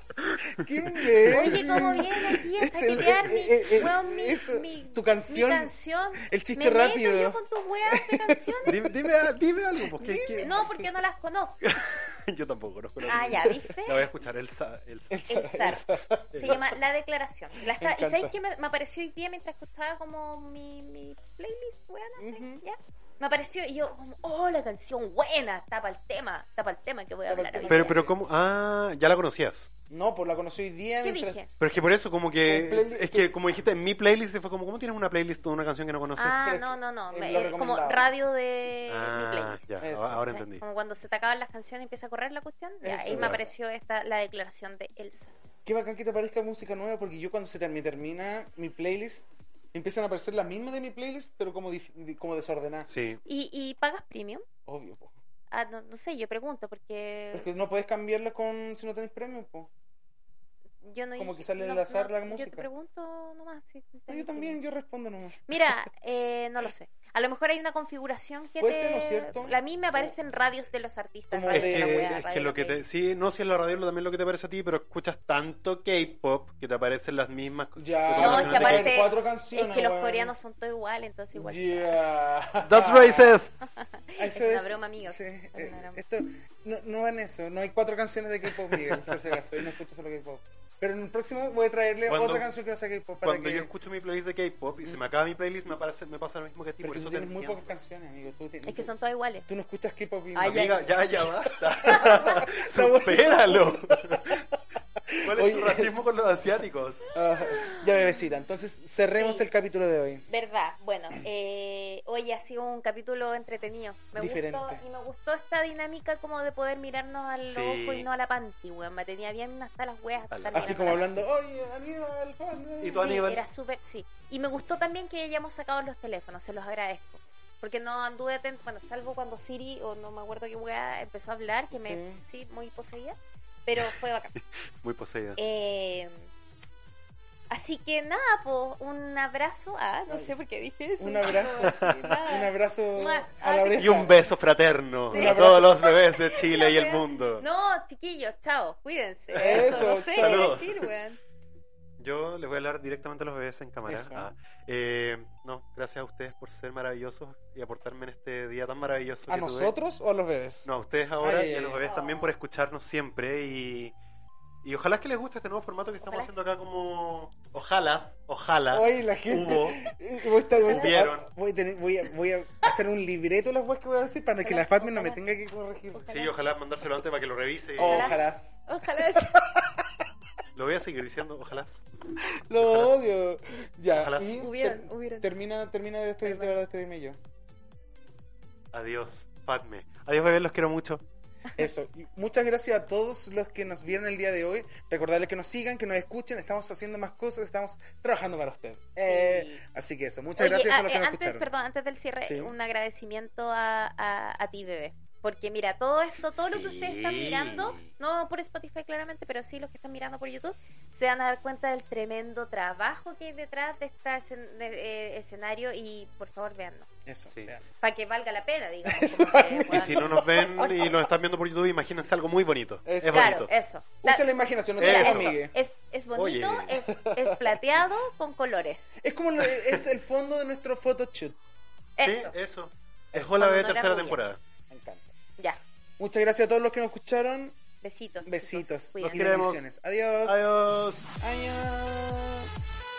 ¡Qué imbécil! Oye, ¿cómo viene aquí a Este, saquetear mi, eh, eh, eh, weón, mi, esto, mi- tu canción, mi canción? el chiste ¿Me meto rápido. yo con tus weas de canciones? Dime, dime, dime algo, porque No, porque no las conozco. yo tampoco conozco la Ah, ya, ¿viste? La voy a escuchar, Elsa. Elsa. Elsa, El zar. Elsa. Se llama La Declaración. La está- Me ¿Y sabéis que me, me apareció hoy día mientras escuchaba como mi, mi playlist, weón? Ujú. ¿Ya? Me apareció y yo, como, oh, la canción buena, tapa el tema, tapa el tema que voy a hablar Pero, pero, ¿cómo? Ah, ya la conocías. No, pues la conocí hoy día. ¿Qué mientras- dije? Pero es que por eso, como que. Es que, como dijiste, en mi playlist fue como, ¿cómo tienes una playlist de una canción que no conoces? Ah, no, no, no. es como radio de mi ah, playlist. ya, Eso. ahora entendí. Como cuando se te acaban las canciones y empieza a correr la cuestión. Ya, Eso, ahí me apareció esta, la declaración de Elsa. Qué bacán que te parezca música nueva, porque yo cuando se me termina mi playlist, empiezan a aparecer las mismas de mi playlist, pero como, como desordenadas. Sí. ¿Y, y pagas premium? Obvio, po. Ah, no, no sé, yo pregunto porque Es que no puedes cambiarla con si no tenés premio, po. yo no como que sale no, al azar no, la Yo te música. pregunto nomás. Si yo también, premium. yo respondo nomás. Mira, eh, no lo sé. A lo mejor hay una configuración que Puede te... ser, ¿no es cierto? A mí me aparecen radios de los artistas. Como radios de- de la wea, es que lo que te, sí, no si en la radio también lo que te parece a ti, pero escuchas tanto K-pop que te aparecen las mismas Ya, No, es que aparte- cuatro Es canciones, que los weón. coreanos son todos iguales, entonces igual. Yeah. That's racist. Eso Es una broma, amigos. Sí, Es eh, una broma. esto no, no va en eso. No hay cuatro canciones de K-pop, Miguel, por si acaso. Y no escucho solo K-pop. Pero en el próximo voy a traerle Cuando- otra canción que no sea K-pop. Para Cuando que... yo escucho mi playlist de K-pop y se me acaba mi playlist, me, parece, me pasa lo mismo que a ti. Pero Por eso tú te tienes muy pocas canciones, amigo. Tú, tienes- Es que son todas iguales. tú no escuchas K-pop y Ay, Amiga, ya, ya basta. Supéralo. ¿Cuál es tu Oye. racismo con los asiáticos? Ah, ya, bebecita. Entonces, cerremos Sí. el capítulo de hoy. Verdad, bueno, eh, hoy ha sido un capítulo entretenido. Me Diferente. gustó y me gustó esta dinámica como de poder mirarnos al Sí. ojo y no a la panty, weón. Me tenía bien hasta las weas. hasta Al- estar Así como la hablando, oye, Aníbal, Juan. eh". ¿Y tú, Aníbal? Sí, era súper, sí. Y me gustó también que hayamos sacado los teléfonos, se los agradezco. Porque no anduve atento, bueno, salvo cuando Siri, o no me acuerdo qué wea, empezó a hablar, que me, sí, muy poseída. Pero fue bacán. Muy poseída. Eh, así que nada, pues, un abrazo. Ah, no sé por qué dije eso. Un abrazo. Un abrazo a Ah, la oreja. Y un beso fraterno Sí. a todos los bebés de Chile y el mundo. No, chiquillos, chao, cuídense. Eso, no sé qué decir, weón. Yo les voy a hablar directamente a los bebés en cámara. Ah, eh, no, gracias a ustedes por ser maravillosos y aportarme en este día tan maravilloso que ¿A tuve. nosotros o a los bebés? No, a ustedes ahora Ay, y a los ay. bebés también por escucharnos siempre y, y ojalá que les guste este nuevo formato que estamos Ojalá. haciendo acá como... Ojalá, ojalá. Oye, la gente. Hubo. Voy a, estar- voy a- Vieron. voy a tener- voy a- voy a hacer un libreto de las cosas que voy a decir para que la Fatme no me tenga que corregir. Sí, ojalá mandárselo antes para que lo revise. Ojalá. Ojalá. Lo voy a seguir diciendo, ojalá. Lo Ojalá. odio. Ya. Ojalá. y ter-. Termina, termina de despedirte para despedirme yo. Adiós, Padme. Adiós, bebés, los quiero mucho. Eso. Y muchas gracias a todos los que nos vieron el día de hoy. Recordarles que nos sigan, que nos escuchen. Estamos haciendo más cosas, estamos trabajando para usted. Eh, así que eso. Muchas Oye, gracias a ah, los que eh, nos antes, escucharon. perdón, antes del cierre, Sí. un agradecimiento a, a, a ti, bebé. Porque mira, todo esto, todo lo que ustedes están mirando, no por Spotify claramente, pero sí los que están mirando por YouTube, se van a dar cuenta del tremendo trabajo que hay detrás de este escen- de, eh, escenario y por favor véanlo. Eso. Sí. Para que valga la pena, digamos. Y si no nos ven y nos están viendo por YouTube, imagínense algo muy bonito. Eso. Es Claro, bonito. eso. Usa la imaginación, no Eso, es, es bonito, es, es plateado con colores. Es como lo- es el fondo de nuestro photoshoot. Eso, Sí, eso. Eso. Dejó la Cuando de tercera temporada. Ya. Muchas gracias a todos los que nos escucharon. Besitos. Besitos. Y queremos. bendiciones. Adiós. Adiós. Adiós.